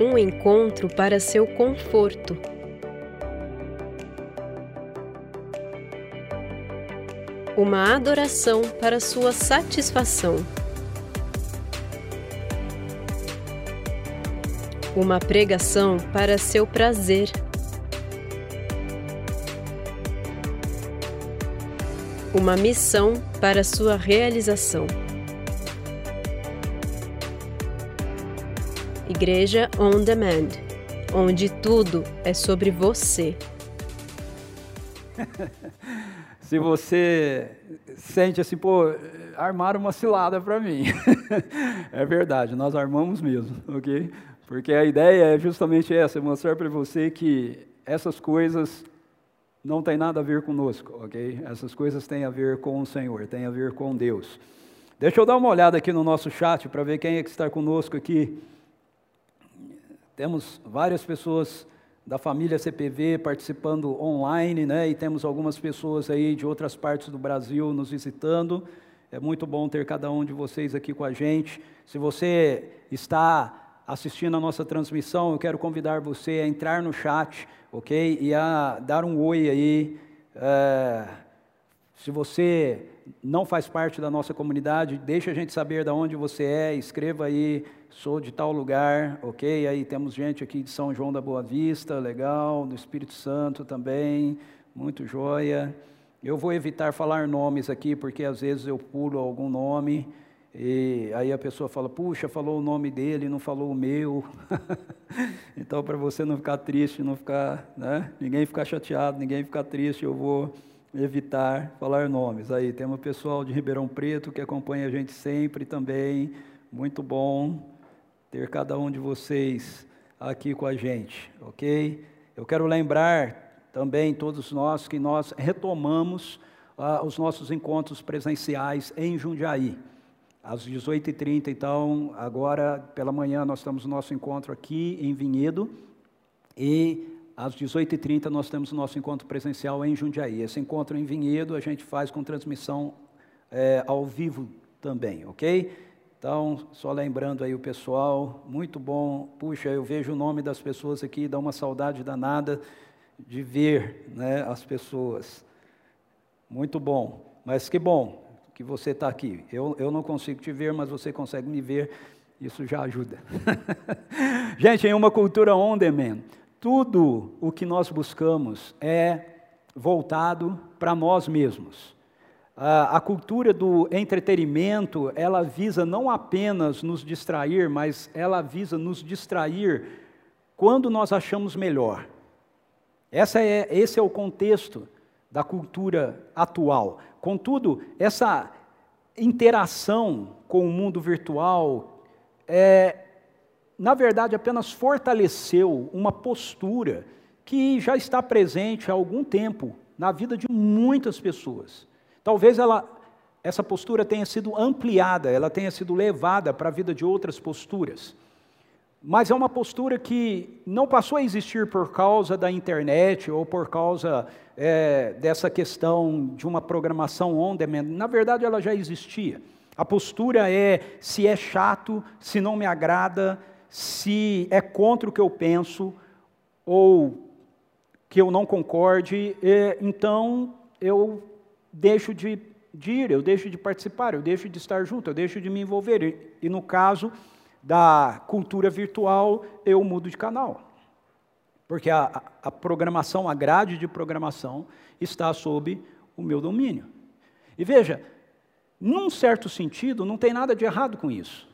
Um encontro para seu conforto. Uma adoração para sua satisfação. Uma pregação para seu prazer. Uma missão para sua realização. Igreja On Demand, onde tudo é sobre você. Se você sente assim, pô, armaram uma cilada para mim. é verdade, nós armamos mesmo, ok? Porque a ideia é justamente essa, mostrar para você que essas coisas não têm nada a ver conosco, ok? Essas coisas têm a ver com o Senhor, têm a ver com Deus. Deixa eu dar uma olhada aqui no nosso chat para ver quem é que está conosco aqui. Temos várias pessoas da família CPV participando online, né? E temos algumas pessoas aí de outras partes do Brasil nos visitando. É muito bom ter cada um de vocês aqui com a gente. Se você está assistindo a nossa transmissão, eu quero convidar você a entrar no chat, ok? E a dar um oi aí. É, se você não faz parte da nossa comunidade, deixa a gente saber de onde você é, escreva aí sou de tal lugar, ok? Aí temos gente aqui de São João da Boa Vista, legal, do Espírito Santo também, muito joia. Eu vou evitar falar nomes aqui, porque às vezes eu pulo algum nome, e aí a pessoa fala, puxa, falou o nome dele, não falou o meu. então, para você não ficar triste, não ficar, né? ninguém ficar chateado, ninguém ficar triste, eu vou evitar falar nomes. Aí temos o pessoal de Ribeirão Preto que acompanha a gente sempre também, muito bom ter cada um de vocês aqui com a gente, ok? Eu quero lembrar também todos nós que nós retomamos ah, os nossos encontros presenciais em Jundiaí. Às 18h30, então, agora pela manhã nós temos o nosso encontro aqui em Vinhedo e às 18h30 nós temos o nosso encontro presencial em Jundiaí. Esse encontro em Vinhedo a gente faz com transmissão é, ao vivo também, ok? Então, só lembrando aí o pessoal, muito bom. Puxa, eu vejo o nome das pessoas aqui, dá uma saudade danada de ver né, as pessoas. Muito bom. Mas que bom que você está aqui. Eu, eu não consigo te ver, mas você consegue me ver. Isso já ajuda. Gente, em uma cultura on demand, tudo o que nós buscamos é voltado para nós mesmos. A, cultura do entretenimento, ela visa não apenas nos distrair, mas ela visa nos distrair quando nós achamos melhor. Essa é, esse é o contexto da cultura atual. Contudo, essa interação com o mundo virtual, é, na verdade, apenas fortaleceu uma postura que já está presente há algum tempo na vida de muitas pessoas. Talvez ela, essa postura tenha sido ampliada, ela tenha sido levada para a vida de outras posturas. Mas é uma postura que não passou a existir por causa da internet ou por causa é, dessa questão de uma programação on demand. Na verdade, ela já existia. A postura é se é chato, se não me agrada, se é contra o que eu penso ou que eu não concorde, então eu deixo de, de ir, eu deixo de participar, eu deixo de estar junto, eu deixo de me envolver. E, e no caso da cultura virtual, eu mudo de canal. Porque a, a programação, a grade de programação, está sob o meu domínio. E veja, num certo sentido, não tem nada de errado com isso.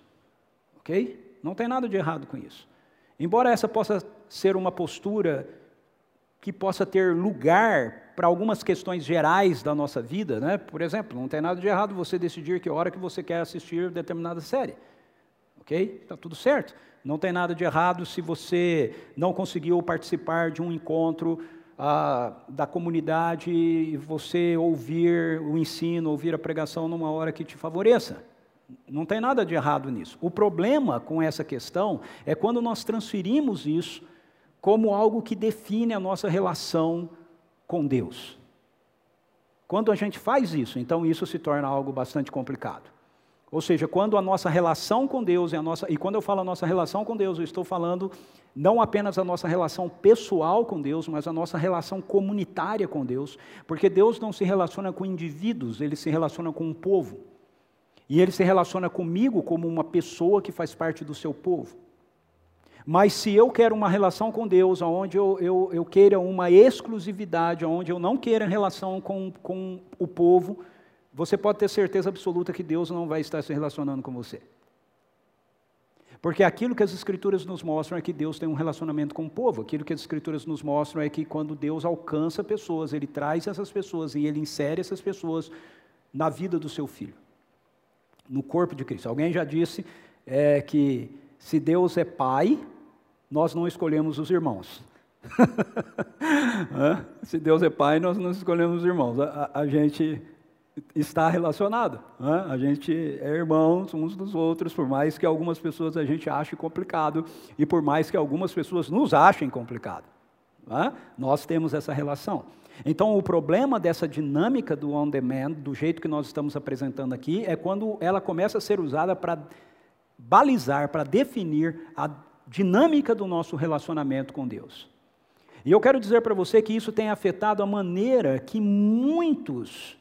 Ok? Não tem nada de errado com isso. Embora essa possa ser uma postura que possa ter lugar para algumas questões gerais da nossa vida, né? Por exemplo, não tem nada de errado você decidir que hora que você quer assistir determinada série, ok? Está tudo certo. Não tem nada de errado se você não conseguiu participar de um encontro ah, da comunidade e você ouvir o ensino, ouvir a pregação numa hora que te favoreça. Não tem nada de errado nisso. O problema com essa questão é quando nós transferimos isso como algo que define a nossa relação com Deus. Quando a gente faz isso, então isso se torna algo bastante complicado. Ou seja, quando a nossa relação com Deus e a nossa e quando eu falo a nossa relação com Deus, eu estou falando não apenas a nossa relação pessoal com Deus, mas a nossa relação comunitária com Deus, porque Deus não se relaciona com indivíduos, ele se relaciona com um povo. E ele se relaciona comigo como uma pessoa que faz parte do seu povo. Mas se eu quero uma relação com Deus, onde eu, eu, eu queira uma exclusividade, onde eu não queira relação com, com o povo, você pode ter certeza absoluta que Deus não vai estar se relacionando com você. Porque aquilo que as Escrituras nos mostram é que Deus tem um relacionamento com o povo. Aquilo que as Escrituras nos mostram é que quando Deus alcança pessoas, Ele traz essas pessoas e Ele insere essas pessoas na vida do seu filho, no corpo de Cristo. Alguém já disse é, que se Deus é Pai, nós não escolhemos os irmãos. se Deus é Pai, nós não escolhemos os irmãos. a, a, a gente está relacionado. Né? A gente é irmãos uns dos outros, por mais que algumas pessoas a gente ache complicado e por mais que algumas pessoas nos achem complicado. Né? Nós temos essa relação. Então, o problema dessa dinâmica do on-demand, do jeito que nós estamos apresentando aqui, é quando ela começa a ser usada para balizar, para definir a dinâmica do nosso relacionamento com Deus. E eu quero dizer para você que isso tem afetado a maneira que muitos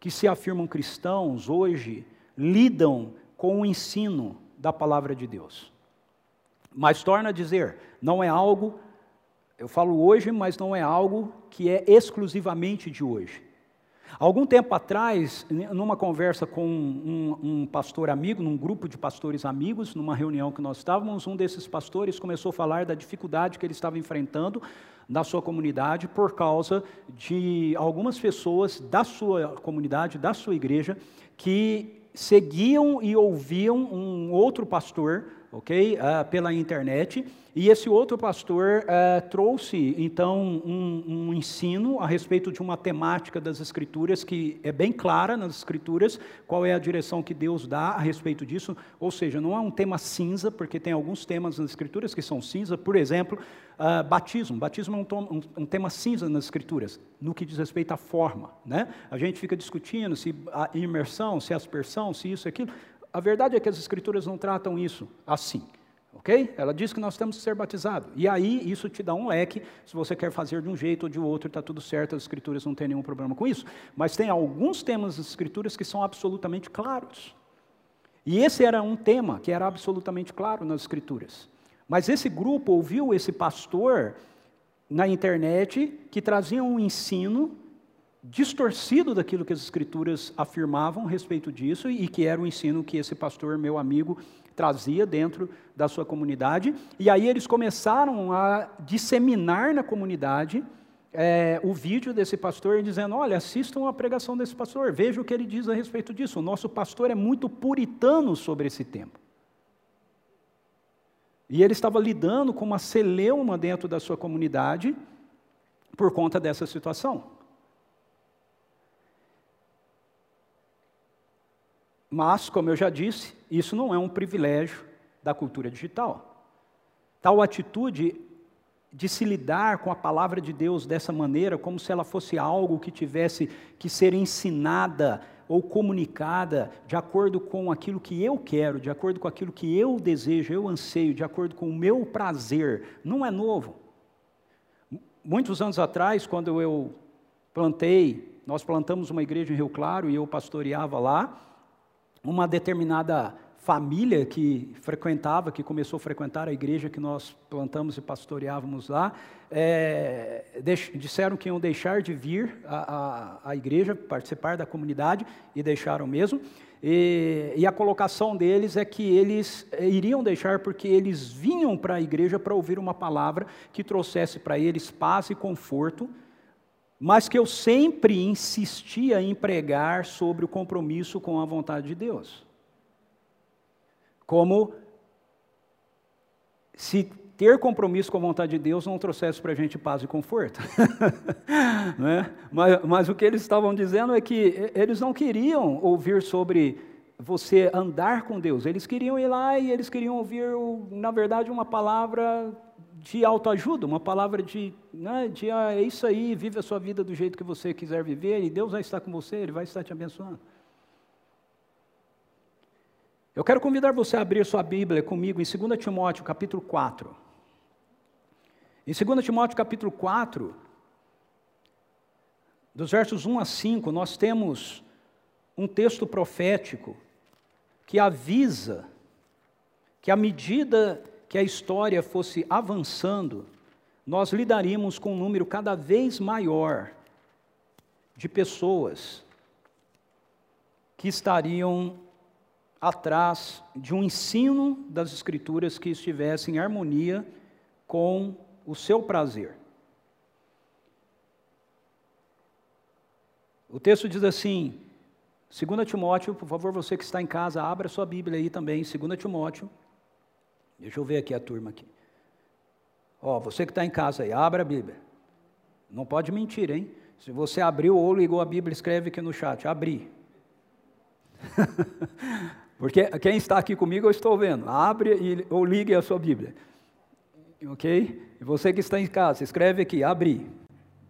que se afirmam cristãos hoje lidam com o ensino da palavra de Deus. Mas torna a dizer, não é algo, eu falo hoje, mas não é algo que é exclusivamente de hoje. Algum tempo atrás, numa conversa com um, um, pastor amigo, num grupo de pastores amigos, numa reunião que nós estávamos, um desses pastores começou a falar da dificuldade que ele estava enfrentando na sua comunidade por causa de algumas pessoas da sua comunidade, da sua igreja, que seguiam e ouviam um outro pastor, ok, uh, pela internet e esse outro pastor uh, trouxe, então, um, um, ensino a respeito de uma temática das Escrituras que é bem clara nas Escrituras, qual é a direção que Deus dá a respeito disso. Ou seja, não é um tema cinza, porque tem alguns temas nas Escrituras que são cinza. Por exemplo, uh, batismo. Batismo é um, tom, um, um, tema cinza nas Escrituras, no que diz respeito à forma. Né? A gente fica discutindo se a imersão, se a aspersão, se isso aquilo. A verdade é que as Escrituras não tratam isso assim. Ok? Ela diz que nós temos que ser batizados. E aí isso te dá um leque, se você quer fazer de um jeito ou de outro, está tudo certo, as escrituras não tem nenhum problema com isso. Mas tem alguns temas das escrituras que são absolutamente claros. E esse era um tema que era absolutamente claro nas escrituras. Mas esse grupo ouviu esse pastor na internet que trazia um ensino distorcido daquilo que as escrituras afirmavam a respeito disso e que era o ensino que esse pastor, meu amigo, trazia dentro da sua comunidade. E aí eles começaram a disseminar na comunidade é, o vídeo desse pastor dizendo: olha, assistam a pregação desse pastor, veja o que ele diz a respeito disso. O nosso pastor é muito puritano sobre esse tempo. E ele estava lidando com uma celeuma dentro da sua comunidade por conta dessa situação. Mas, como eu já disse, isso não é um privilégio da cultura digital. Tal atitude de se lidar com a palavra de Deus dessa maneira, como se ela fosse algo que tivesse que ser ensinada ou comunicada de acordo com aquilo que eu quero, de acordo com aquilo que eu desejo, eu anseio, de acordo com o meu prazer, não é novo. Muitos anos atrás, quando eu plantei, nós plantamos uma igreja em Rio Claro e eu pastoreava lá, uma determinada família que frequentava, que começou a frequentar a igreja que nós plantamos e pastoreávamos lá, é, disseram que iam deixar de vir à, igreja, participar da comunidade, e deixaram mesmo. E, e, a colocação deles é que eles é, iriam deixar porque eles vinham para a igreja para ouvir uma palavra que trouxesse para eles paz e conforto, mas que eu sempre insistia em pregar sobre o compromisso com a vontade de Deus. Como se ter compromisso com a vontade de Deus não trouxesse para a gente paz e conforto. né? mas, mas o que eles estavam dizendo é que eles não queriam ouvir sobre você andar com Deus, eles queriam ir lá e eles queriam ouvir, na verdade, uma palavra de autoajuda, uma palavra de, né, de ah, é isso aí, vive a sua vida do jeito que você quiser viver, e Deus vai estar com você, Ele vai estar te abençoando. Eu quero convidar você a abrir sua Bíblia comigo em 2 Timóteo, capítulo 4. Em 2 Timóteo, capítulo 4, dos versos 1 a 5, nós temos um texto profético que avisa que à medida que a história fosse avançando, nós lidaríamos com um número cada vez maior de pessoas que estariam atrás de um ensino das Escrituras que estivesse em harmonia com o seu prazer. O texto diz assim, 2 Timóteo, por favor, você que está em casa, abra sua Bíblia aí também, 2 Timóteo. Deixa eu ver aqui a turma aqui. Ó, você que está em casa aí, abra a Bíblia. Não pode mentir, hein? Se você abriu ou ligou a Bíblia, escreve aqui no chat, abri. Porque quem está aqui comigo eu estou vendo. Abre e, ou ligue a sua Bíblia. Ok? E você que está em casa, escreve aqui, abri.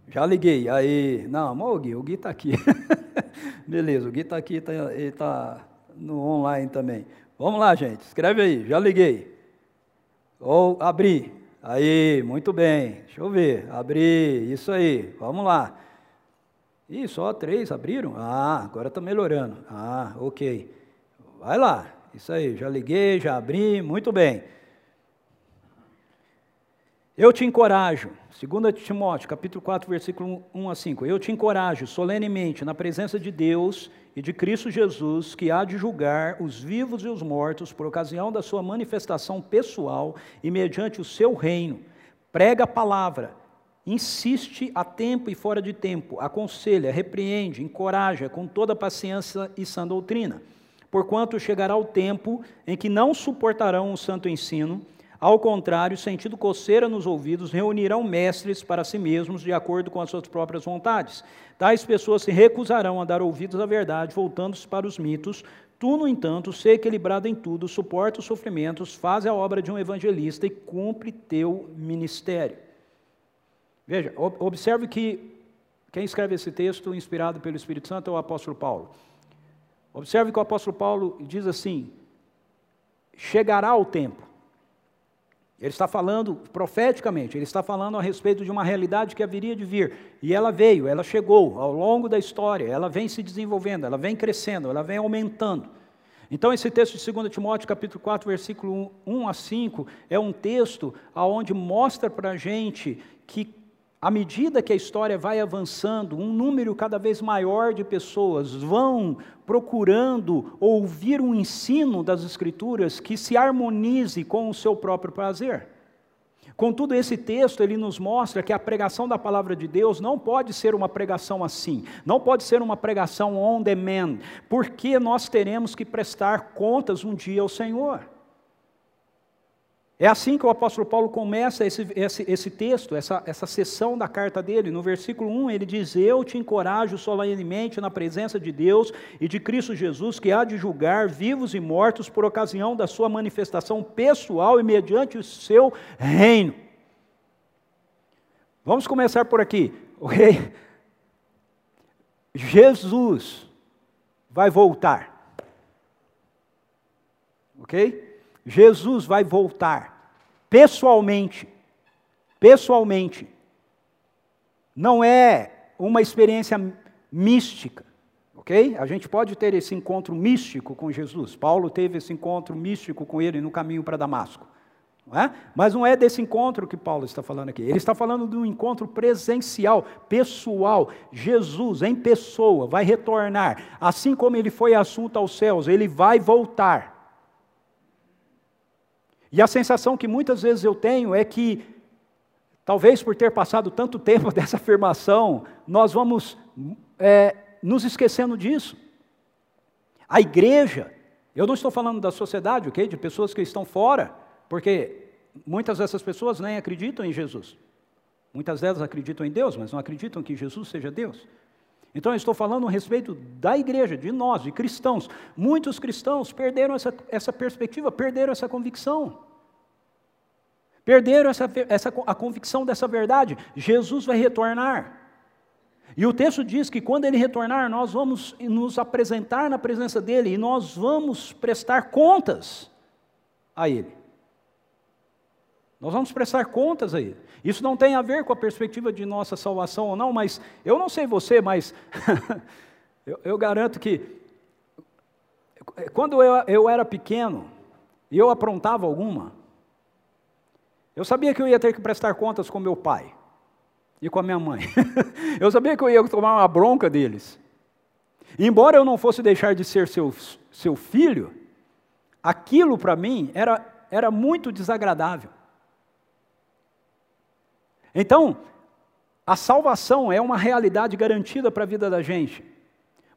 Já liguei. Aí, não, o Gui, o Gui está aqui. Beleza, o Gui está aqui, tá, ele está no online também. Vamos lá, gente, escreve aí, já liguei. Ou abri. Aí, muito bem. Deixa eu ver. Abri, isso aí. Vamos lá. Ih, só três abriram? Ah, agora está melhorando. Ah, ok. Vai lá. Isso aí, já liguei, já abri, muito bem. Eu te encorajo, 2 Timóteo, capítulo 4, versículo 1 a 5. Eu te encorajo solenemente na presença de Deus e de Cristo Jesus, que há de julgar os vivos e os mortos por ocasião da sua manifestação pessoal e mediante o seu reino. Prega a palavra, insiste a tempo e fora de tempo, aconselha, repreende, encoraja com toda paciência e sã doutrina. Porquanto chegará o tempo em que não suportarão o santo ensino, ao contrário, sentindo coceira nos ouvidos, reunirão mestres para si mesmos, de acordo com as suas próprias vontades. Tais pessoas se recusarão a dar ouvidos à verdade, voltando-se para os mitos. Tu, no entanto, ser equilibrado em tudo, suporta os sofrimentos, faz a obra de um evangelista e cumpre teu ministério. Veja, observe que quem escreve esse texto, inspirado pelo Espírito Santo, é o apóstolo Paulo. Observe que o apóstolo Paulo diz assim: chegará o tempo ele está falando profeticamente, ele está falando a respeito de uma realidade que haveria de vir. E ela veio, ela chegou ao longo da história, ela vem se desenvolvendo, ela vem crescendo, ela vem aumentando. Então, esse texto de 2 Timóteo, capítulo 4, versículo 1 a 5, é um texto onde mostra para a gente que à medida que a história vai avançando, um número cada vez maior de pessoas vão procurando ouvir um ensino das Escrituras que se harmonize com o seu próprio prazer. Contudo, esse texto ele nos mostra que a pregação da palavra de Deus não pode ser uma pregação assim, não pode ser uma pregação on demand, porque nós teremos que prestar contas um dia ao Senhor. É assim que o apóstolo Paulo começa esse, esse, esse texto, essa, essa sessão da carta dele. No versículo 1, ele diz: Eu te encorajo solenemente na presença de Deus e de Cristo Jesus, que há de julgar vivos e mortos por ocasião da sua manifestação pessoal e mediante o seu reino. Vamos começar por aqui. Ok? Jesus vai voltar. Ok? Jesus vai voltar pessoalmente. Pessoalmente. Não é uma experiência mística, ok? A gente pode ter esse encontro místico com Jesus. Paulo teve esse encontro místico com ele no caminho para Damasco. Não é? Mas não é desse encontro que Paulo está falando aqui. Ele está falando de um encontro presencial, pessoal. Jesus, em pessoa, vai retornar. Assim como ele foi assunto aos céus, ele vai voltar. E a sensação que muitas vezes eu tenho é que, talvez por ter passado tanto tempo dessa afirmação, nós vamos é, nos esquecendo disso. A igreja, eu não estou falando da sociedade, ok? De pessoas que estão fora, porque muitas dessas pessoas nem acreditam em Jesus. Muitas delas acreditam em Deus, mas não acreditam que Jesus seja Deus. Então eu estou falando a respeito da igreja, de nós, de cristãos. Muitos cristãos perderam essa, essa perspectiva, perderam essa convicção. Perderam essa, essa, a convicção dessa verdade. Jesus vai retornar. E o texto diz que quando ele retornar, nós vamos nos apresentar na presença dele e nós vamos prestar contas a ele. Nós vamos prestar contas a ele. Isso não tem a ver com a perspectiva de nossa salvação ou não, mas eu não sei você, mas eu, eu, garanto que quando eu, eu era pequeno e eu aprontava alguma, eu sabia que eu ia ter que prestar contas com meu pai e com a minha mãe. eu sabia que eu ia tomar uma bronca deles. embora eu não fosse deixar de ser seu, seu filho, aquilo para mim era, era muito desagradável. Então, a salvação é uma realidade garantida para a vida da gente.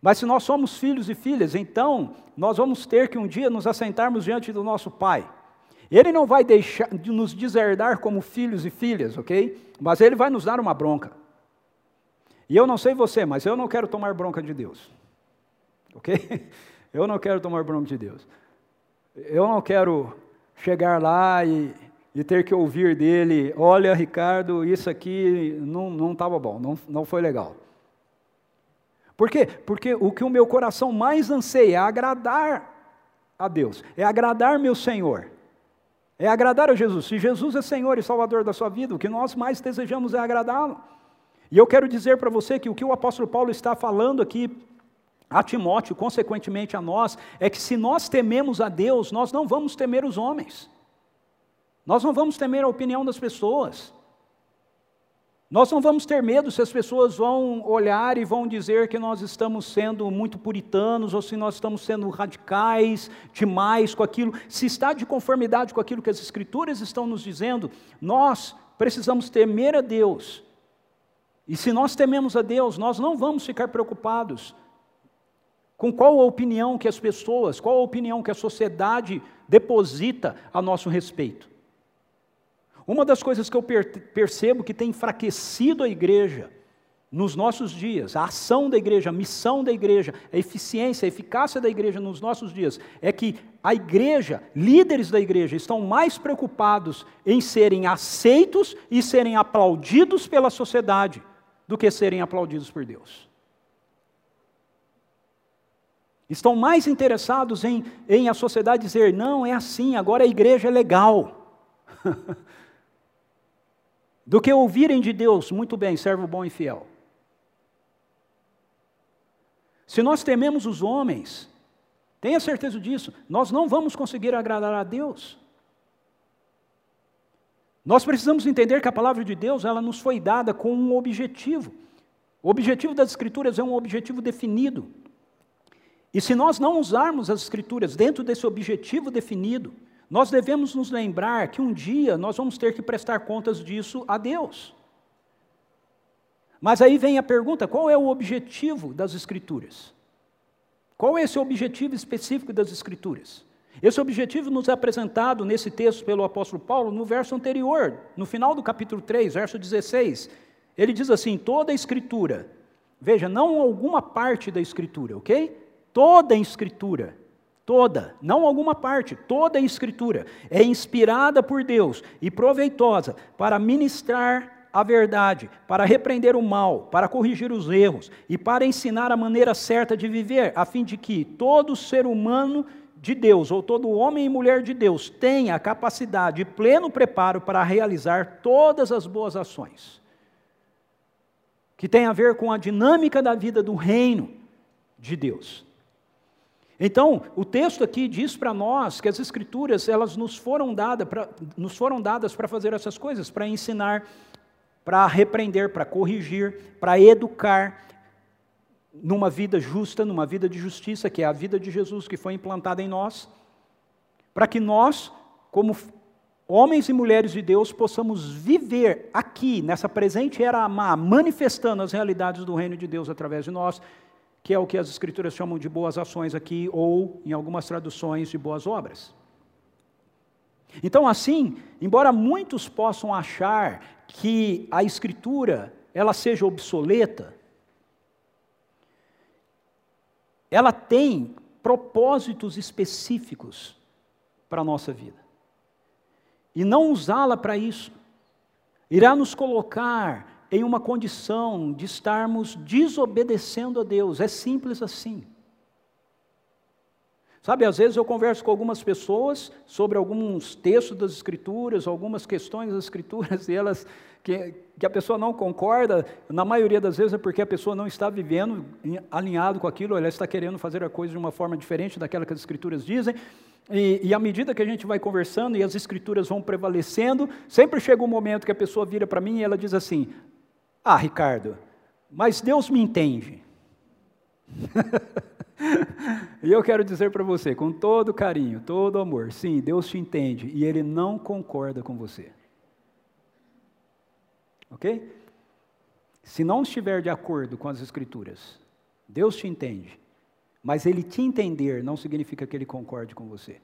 Mas se nós somos filhos e filhas, então nós vamos ter que um dia nos assentarmos diante do nosso Pai. Ele não vai deixar de nos deserdar como filhos e filhas, ok? Mas ele vai nos dar uma bronca. E eu não sei você, mas eu não quero tomar bronca de Deus. Ok? Eu não quero tomar bronca de Deus. Eu não quero chegar lá e, e ter que ouvir dele: olha, Ricardo, isso aqui não estava bom, não, não foi legal. Por quê? Porque o que o meu coração mais anseia é agradar a Deus, é agradar meu Senhor. É agradar a Jesus. Se Jesus é Senhor e Salvador da sua vida, o que nós mais desejamos é agradá-lo. E eu quero dizer para você que o que o apóstolo Paulo está falando aqui a Timóteo, consequentemente a nós, é que se nós tememos a Deus, nós não vamos temer os homens. Nós não vamos temer a opinião das pessoas. Nós não vamos ter medo se as pessoas vão olhar e vão dizer que nós estamos sendo muito puritanos ou se nós estamos sendo radicais demais com aquilo. Se está de conformidade com aquilo que as Escrituras estão nos dizendo, nós precisamos temer a Deus. E se nós tememos a Deus, nós não vamos ficar preocupados com qual a opinião que as pessoas, qual a opinião que a sociedade deposita a nosso respeito. Uma das coisas que eu percebo que tem enfraquecido a igreja nos nossos dias, a ação da igreja, a missão da igreja, a eficiência, a eficácia da igreja nos nossos dias, é que a igreja, líderes da igreja, estão mais preocupados em serem aceitos e serem aplaudidos pela sociedade do que serem aplaudidos por Deus. Estão mais interessados em, em a sociedade dizer: não, é assim, agora a igreja é legal. do que ouvirem de Deus, muito bem, servo bom e fiel. Se nós tememos os homens, tenha certeza disso, nós não vamos conseguir agradar a Deus. Nós precisamos entender que a palavra de Deus, ela nos foi dada com um objetivo. O objetivo das Escrituras é um objetivo definido. E se nós não usarmos as Escrituras dentro desse objetivo definido, nós devemos nos lembrar que um dia nós vamos ter que prestar contas disso a Deus. Mas aí vem a pergunta: qual é o objetivo das Escrituras? Qual é esse objetivo específico das Escrituras? Esse objetivo nos é apresentado nesse texto pelo apóstolo Paulo no verso anterior, no final do capítulo 3, verso 16. Ele diz assim: toda a Escritura, veja, não alguma parte da Escritura, ok? Toda a Escritura toda, não alguma parte, toda a Escritura é inspirada por Deus e proveitosa para ministrar a verdade, para repreender o mal, para corrigir os erros e para ensinar a maneira certa de viver, a fim de que todo ser humano de Deus, ou todo homem e mulher de Deus, tenha a capacidade e pleno preparo para realizar todas as boas ações, que tem a ver com a dinâmica da vida do reino de Deus. Então, o texto aqui diz para nós que as escrituras, elas nos foram, dada pra, nos foram dadas para fazer essas coisas, para ensinar, para repreender, para corrigir, para educar numa vida justa, numa vida de justiça, que é a vida de Jesus que foi implantada em nós, para que nós, como homens e mulheres de Deus, possamos viver aqui, nessa presente era má, manifestando as realidades do reino de Deus através de nós que é o que as Escrituras chamam de boas ações aqui, ou, em algumas traduções, de boas obras. Então, assim, embora muitos possam achar que a Escritura ela seja obsoleta, ela tem propósitos específicos para a nossa vida. E não usá-la para isso irá nos colocar em uma condição de estarmos desobedecendo a Deus. É simples assim. Sabe, às vezes eu converso com algumas pessoas sobre alguns textos das Escrituras, algumas questões das Escrituras, e elas, que, que a pessoa não concorda, na maioria das vezes é porque a pessoa não está vivendo alinhado com aquilo, ela está querendo fazer a coisa de uma forma diferente daquela que as Escrituras dizem, e, e à medida que a gente vai conversando e as Escrituras vão prevalecendo, sempre chega um momento que a pessoa vira para mim e ela diz assim: Ah, Ricardo, mas Deus me entende. e eu quero dizer para você, com todo carinho, todo amor, sim, Deus te entende e Ele não concorda com você. Ok? Se não estiver de acordo com as Escrituras, Deus te entende, mas Ele te entender não significa que Ele concorde com você.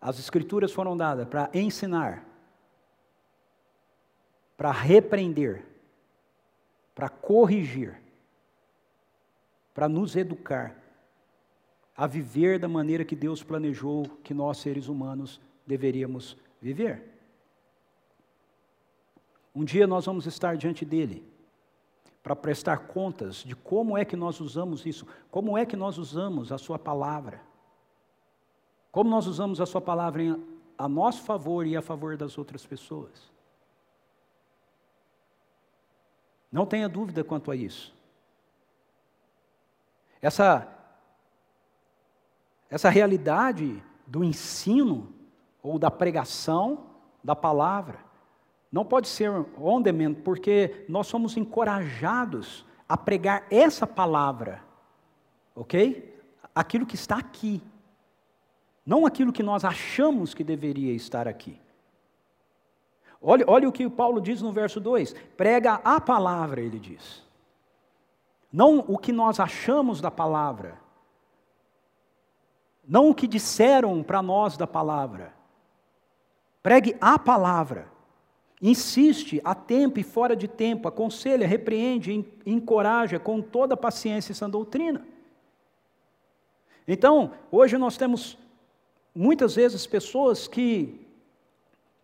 As Escrituras foram dadas para ensinar, para repreender, para corrigir para nos educar a viver da maneira que Deus planejou que nós, seres humanos, deveríamos viver. Um dia nós vamos estar diante dele para prestar contas de como é que nós usamos isso, como é que nós usamos a sua palavra, como nós usamos a sua palavra a nosso favor e a favor das outras pessoas. Não tenha dúvida quanto a isso. Essa, essa realidade do ensino ou da pregação da palavra não pode ser on demand, porque nós somos encorajados a pregar essa palavra, ok? Aquilo que está aqui, não aquilo que nós achamos que deveria estar aqui. Olha, olha o que Paulo diz no verso 2: prega a palavra, ele diz. Não o que nós achamos da palavra. Não o que disseram para nós da palavra. Pregue a palavra. Insiste a tempo e fora de tempo, aconselha, repreende, encoraja com toda paciência e sã doutrina. Então, hoje nós temos muitas vezes pessoas que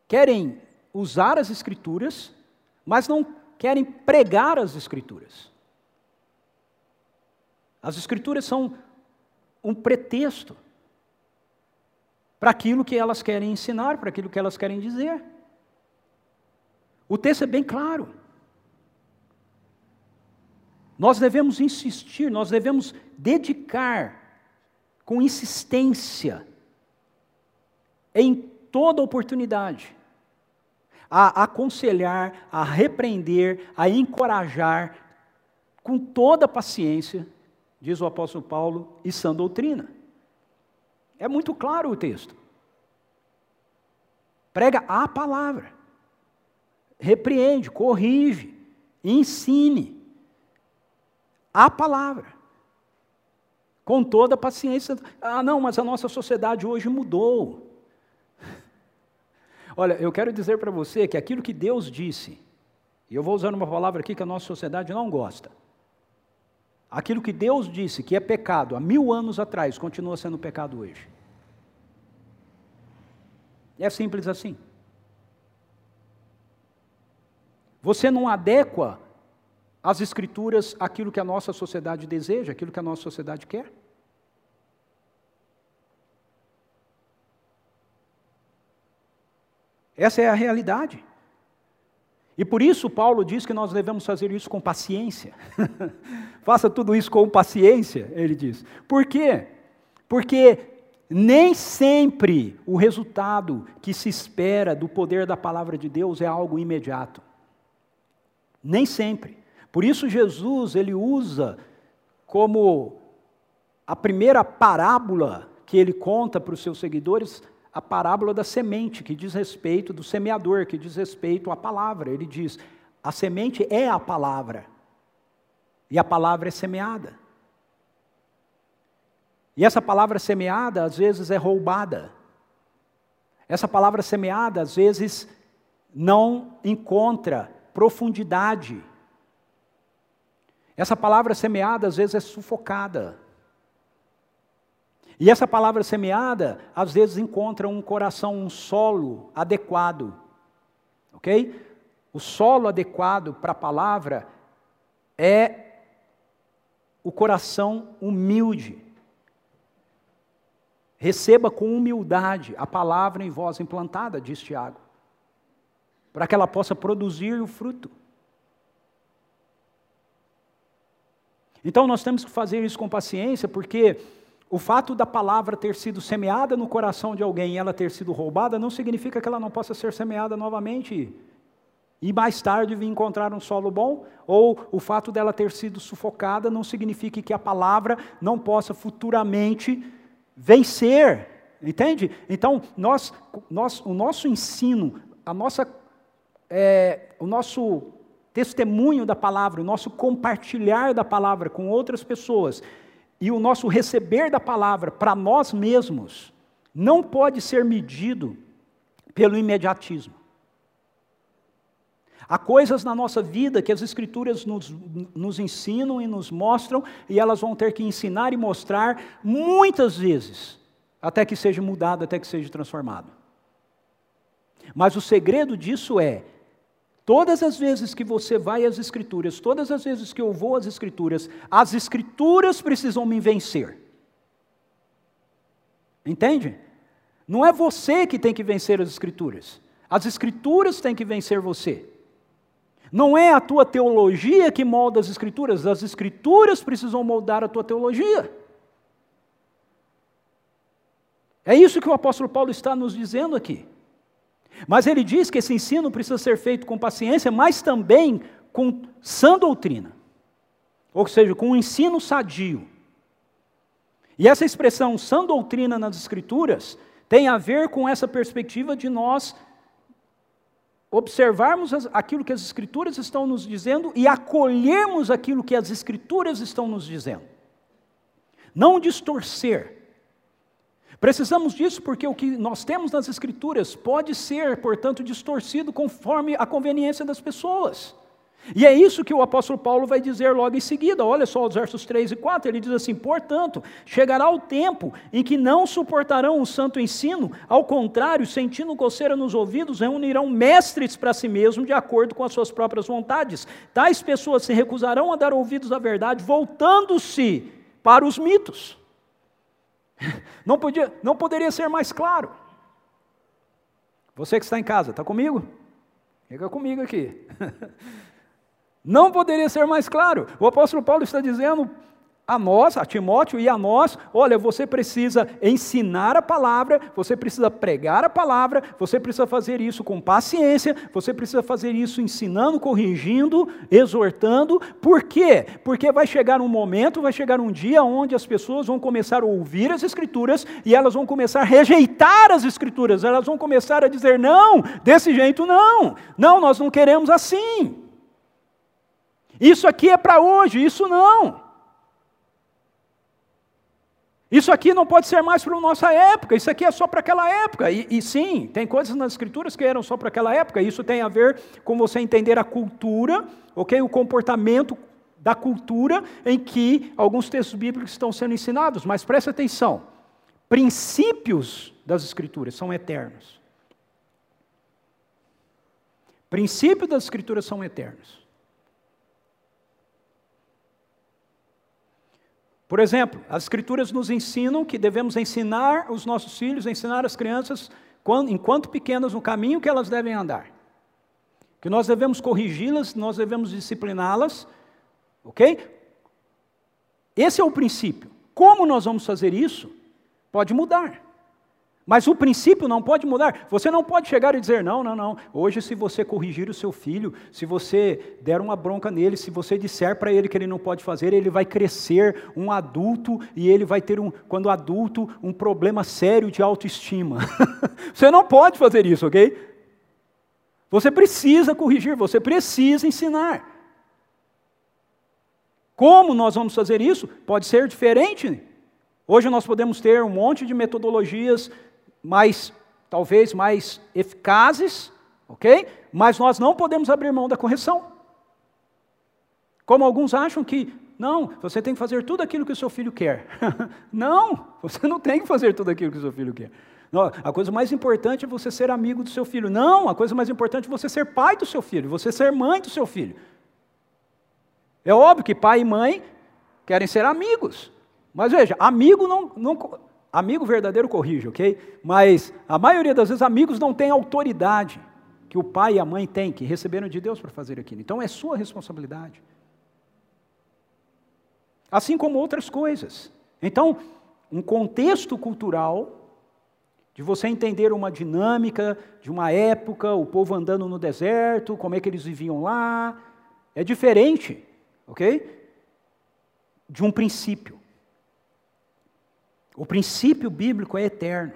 querem usar as Escrituras, mas não querem pregar as Escrituras. As Escrituras são um pretexto para aquilo que elas querem ensinar, para aquilo que elas querem dizer. O texto é bem claro. Nós devemos insistir, nós devemos dedicar com insistência, em toda oportunidade, a aconselhar, a repreender, a encorajar, com toda paciência, diz o apóstolo Paulo, e sã doutrina. É muito claro o texto. Prega a palavra, repreende, corrige, ensine a palavra, com toda paciência. Ah, não, mas a nossa sociedade hoje mudou. Olha, eu quero dizer para você que aquilo que Deus disse, e eu vou usar uma palavra aqui que a nossa sociedade não gosta, Aquilo que Deus disse que é pecado há mil anos atrás continua sendo pecado hoje. É simples assim. Você não adequa as Escrituras àquilo que a nossa sociedade deseja, aquilo que a nossa sociedade quer. Essa é a realidade. E por isso Paulo diz que nós devemos fazer isso com paciência. Faça tudo isso com paciência, ele diz. Por quê? Porque nem sempre o resultado que se espera do poder da palavra de Deus é algo imediato. Nem sempre. Por isso Jesus, ele usa como a primeira parábola que ele conta para os seus seguidores a parábola da semente, que diz respeito do semeador, que diz respeito à palavra. Ele diz: a semente é a palavra, e a palavra é semeada. E essa palavra semeada, às vezes, é roubada. Essa palavra semeada, às vezes, não encontra profundidade. Essa palavra semeada, às vezes, é sufocada. E essa palavra semeada, às vezes, encontra um coração, um solo adequado. ok? O solo adequado para a palavra é o coração humilde. Receba com humildade a palavra em voz implantada, diz Tiago, para que ela possa produzir o fruto. Então nós temos que fazer isso com paciência, porque o fato da palavra ter sido semeada no coração de alguém e ela ter sido roubada não significa que ela não possa ser semeada novamente e mais tarde vir encontrar um solo bom, ou o fato dela ter sido sufocada não significa que a palavra não possa futuramente vencer, entende? Então, nós, nós, o nosso ensino, a nossa, é, o nosso testemunho da palavra, o nosso compartilhar da palavra com outras pessoas e o nosso receber da palavra para nós mesmos não pode ser medido pelo imediatismo. Há coisas na nossa vida que as Escrituras nos, nos, ensinam e nos mostram, e elas vão ter que ensinar e mostrar muitas vezes, até que seja mudado, até que seja transformado. Mas o segredo disso é: todas as vezes que você vai às Escrituras, todas as vezes que eu vou às Escrituras, as Escrituras precisam me vencer. Entende? Não é você que tem que vencer as Escrituras, as Escrituras têm que vencer você. Não é a tua teologia que molda as Escrituras, as Escrituras precisam moldar a tua teologia. É isso que o apóstolo Paulo está nos dizendo aqui. Mas ele diz que esse ensino precisa ser feito com paciência, mas também com sã doutrina. Ou seja, com um ensino sadio. E essa expressão sã doutrina nas Escrituras tem a ver com essa perspectiva de nós observarmos aquilo que as Escrituras estão nos dizendo e acolhermos aquilo que as Escrituras estão nos dizendo. Não distorcer. Precisamos disso porque o que nós temos nas Escrituras pode ser, portanto, distorcido conforme a conveniência das pessoas. E é isso que o apóstolo Paulo vai dizer logo em seguida. Olha só os versos 3 e 4. Ele diz assim: Portanto, chegará o tempo em que não suportarão o santo ensino, ao contrário, sentindo coceira nos ouvidos, reunirão mestres para si mesmos de acordo com as suas próprias vontades. Tais pessoas se recusarão a dar ouvidos à verdade, voltando-se para os mitos. Não, podia, não poderia ser mais claro. Você que está em casa, está comigo? Fica comigo aqui. Não poderia ser mais claro. O apóstolo Paulo está dizendo a nós, a Timóteo e a nós: olha, você precisa ensinar a palavra, você precisa pregar a palavra, você precisa fazer isso com paciência, você precisa fazer isso ensinando, corrigindo, exortando. Por quê? Porque vai chegar um momento, vai chegar um dia onde as pessoas vão começar a ouvir as Escrituras e elas vão começar a rejeitar as Escrituras, elas vão começar a dizer: não, desse jeito não, não, nós não queremos assim. Isso aqui é para hoje, isso não. Isso aqui não pode ser mais para a nossa época, isso aqui é só para aquela época. E, e, sim, tem coisas nas escrituras que eram só para aquela época, isso tem a ver com você entender a cultura, ok? O comportamento da cultura em que alguns textos bíblicos estão sendo ensinados, mas preste atenção: princípios das escrituras são eternos. Princípios das escrituras são eternos. Por exemplo, as Escrituras nos ensinam que devemos ensinar os nossos filhos, ensinar as crianças, enquanto pequenas, no caminho que elas devem andar. Que nós devemos corrigi-las, nós devemos discipliná-las, ok? Esse é o princípio. Como nós vamos fazer isso? Pode mudar. Mas o princípio não pode mudar. Você não pode chegar e dizer: não, não, não. Hoje, se você corrigir o seu filho, se você der uma bronca nele, se você disser para ele que ele não pode fazer, ele vai crescer um adulto e ele vai ter, um, quando adulto, um problema sério de autoestima. você não pode fazer isso, ok? Você precisa corrigir, você precisa ensinar. Como nós vamos fazer isso? Pode ser diferente. Hoje nós podemos ter um monte de metodologias mais, talvez mais eficazes, ok? Mas nós não podemos abrir mão da correção. Como alguns acham que Não, você tem que fazer tudo aquilo que o seu filho quer. não, você não tem que fazer tudo aquilo que o seu filho quer. A coisa mais importante é você ser amigo do seu filho. Não, a coisa mais importante é você ser pai do seu filho, você ser mãe do seu filho. É óbvio que pai e mãe querem ser amigos. Mas veja, amigo não, não amigo verdadeiro corrige, ok? Mas a maioria das vezes amigos não têm autoridade que o pai e a mãe têm, que receberam de Deus para fazer aquilo. Então é sua responsabilidade. Assim como outras coisas. Então, um contexto cultural de você entender uma dinâmica de uma época, o povo andando no deserto, como é que eles viviam lá, é diferente, ok? De um princípio. O princípio bíblico é eterno.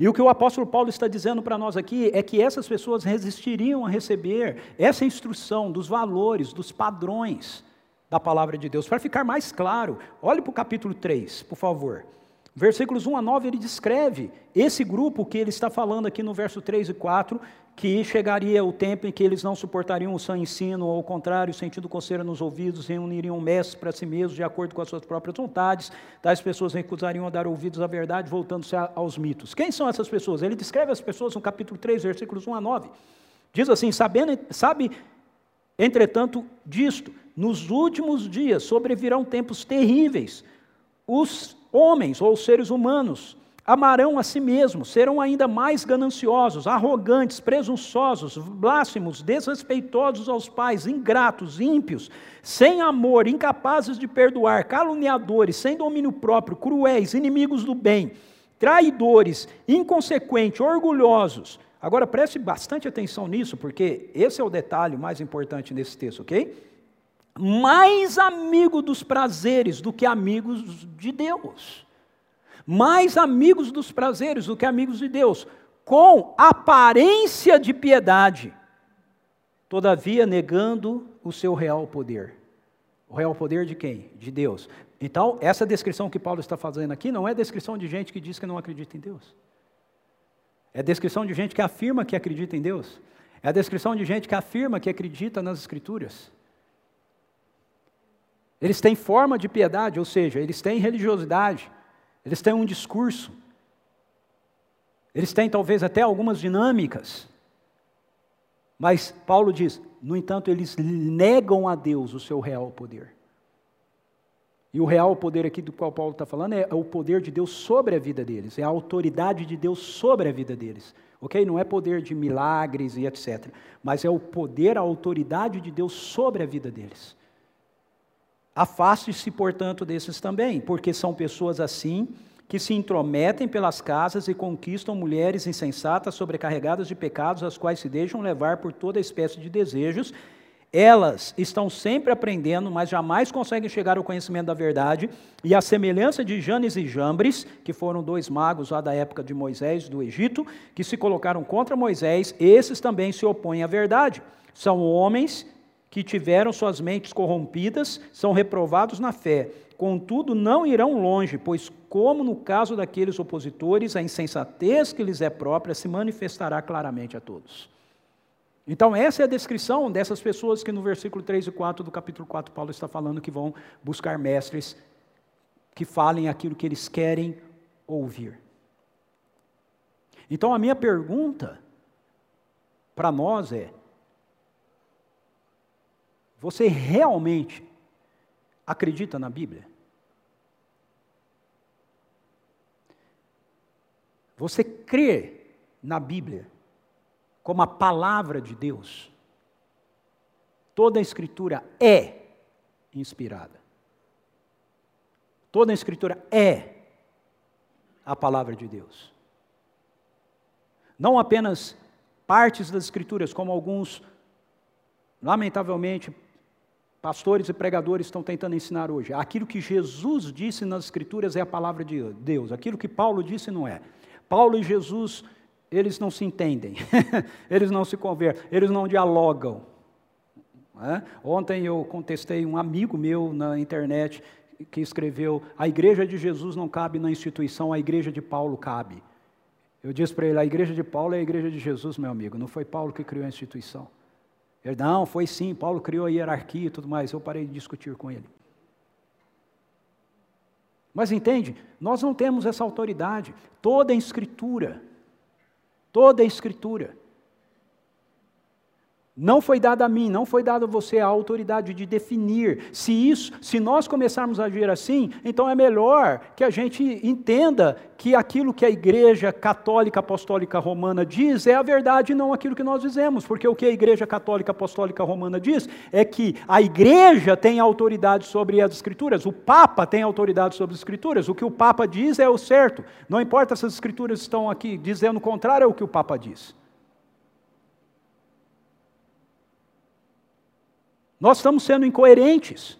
E o que o apóstolo Paulo está dizendo para nós aqui é que essas pessoas resistiriam a receber essa instrução dos valores, dos padrões da palavra de Deus. Para ficar mais claro, olhe para o capítulo 3, por favor. Versículos 1 a 9, ele descreve esse grupo que ele está falando aqui no verso 3 e 4, que chegaria o tempo em que eles não suportariam o seu ensino, ou ao contrário, sentindo coceira nos ouvidos, reuniriam mestres para si mesmos, de acordo com as suas próprias vontades, tais pessoas recusariam a dar ouvidos à verdade, voltando-se aos mitos. Quem são essas pessoas? Ele descreve as pessoas no capítulo 3, versículos 1 a 9. Diz assim: Sabendo, sabe, entretanto, disto, nos últimos dias sobrevirão tempos terríveis. Os homens ou seres humanos amarão a si mesmos, serão ainda mais gananciosos, arrogantes, presunçosos, blasfemos, desrespeitosos aos pais, ingratos, ímpios, sem amor, incapazes de perdoar, caluniadores, sem domínio próprio, cruéis, inimigos do bem, traidores, inconsequentes, orgulhosos. Agora preste bastante atenção nisso, porque esse é o detalhe mais importante nesse texto, ok? Mais amigo dos prazeres do que amigos de Deus. Mais amigos dos prazeres do que amigos de Deus, com aparência de piedade, todavia negando o seu real poder. O real poder de quem? De Deus. Então, essa descrição que Paulo está fazendo aqui não é descrição de gente que diz que não acredita em Deus. É descrição de gente que afirma que acredita em Deus. É a descrição de gente que afirma que acredita nas Escrituras. Eles têm forma de piedade, ou seja, eles têm religiosidade, eles têm um discurso, eles têm talvez até algumas dinâmicas. Mas Paulo diz: no entanto, eles negam a Deus o seu real poder. E o real poder aqui do qual Paulo está falando é o poder de Deus sobre a vida deles, é a autoridade de Deus sobre a vida deles. Ok? Não é poder de milagres e etc. Mas é o poder, a autoridade de Deus sobre a vida deles. Afaste-se, portanto, desses também, porque são pessoas assim que se intrometem pelas casas e conquistam mulheres insensatas, sobrecarregadas de pecados, as quais se deixam levar por toda espécie de desejos. Elas estão sempre aprendendo, mas jamais conseguem chegar ao conhecimento da verdade. E a semelhança de Janes e Jambres, que foram dois magos lá da época de Moisés, do Egito, que se colocaram contra Moisés, esses também se opõem à verdade. São homens que tiveram suas mentes corrompidas são reprovados na fé. Contudo, não irão longe, pois, como no caso daqueles opositores, a insensatez que lhes é própria se manifestará claramente a todos. Então, essa é a descrição dessas pessoas que no versículo 3 e 4 do capítulo 4 Paulo está falando que vão buscar mestres que falem aquilo que eles querem ouvir. Então, a minha pergunta para nós é: você realmente acredita na Bíblia? Você crê na Bíblia como a palavra de Deus? Toda a Escritura é inspirada. Toda a Escritura é a palavra de Deus. Não apenas partes das Escrituras, como alguns, lamentavelmente, pastores e pregadores estão tentando ensinar hoje. Aquilo que Jesus disse nas Escrituras é a palavra de Deus, aquilo que Paulo disse não é. Paulo e Jesus, eles não se entendem, eles não se conversam, eles não dialogam. É? Ontem eu contestei um amigo meu na internet que escreveu: a igreja de Jesus não cabe na instituição, a igreja de Paulo cabe. Eu disse para ele: a igreja de Paulo é a igreja de Jesus, meu amigo, não foi Paulo que criou a instituição. Não, foi sim, Paulo criou a hierarquia e tudo mais. Eu parei de discutir com ele. Mas entende? Nós não temos essa autoridade. Toda a escritura, toda a escritura não foi dada a mim, não foi dada a você a autoridade de definir. Se isso, se nós começarmos a agir assim, então é melhor que a gente entenda que aquilo que a Igreja Católica Apostólica Romana diz é a verdade, não aquilo que nós dizemos, porque o que a Igreja Católica Apostólica Romana diz é que a Igreja tem autoridade sobre as Escrituras, o Papa tem autoridade sobre as Escrituras. O que o Papa diz é o certo. Não importa se as Escrituras estão aqui dizendo o contrário ao que o Papa diz. Nós estamos sendo incoerentes.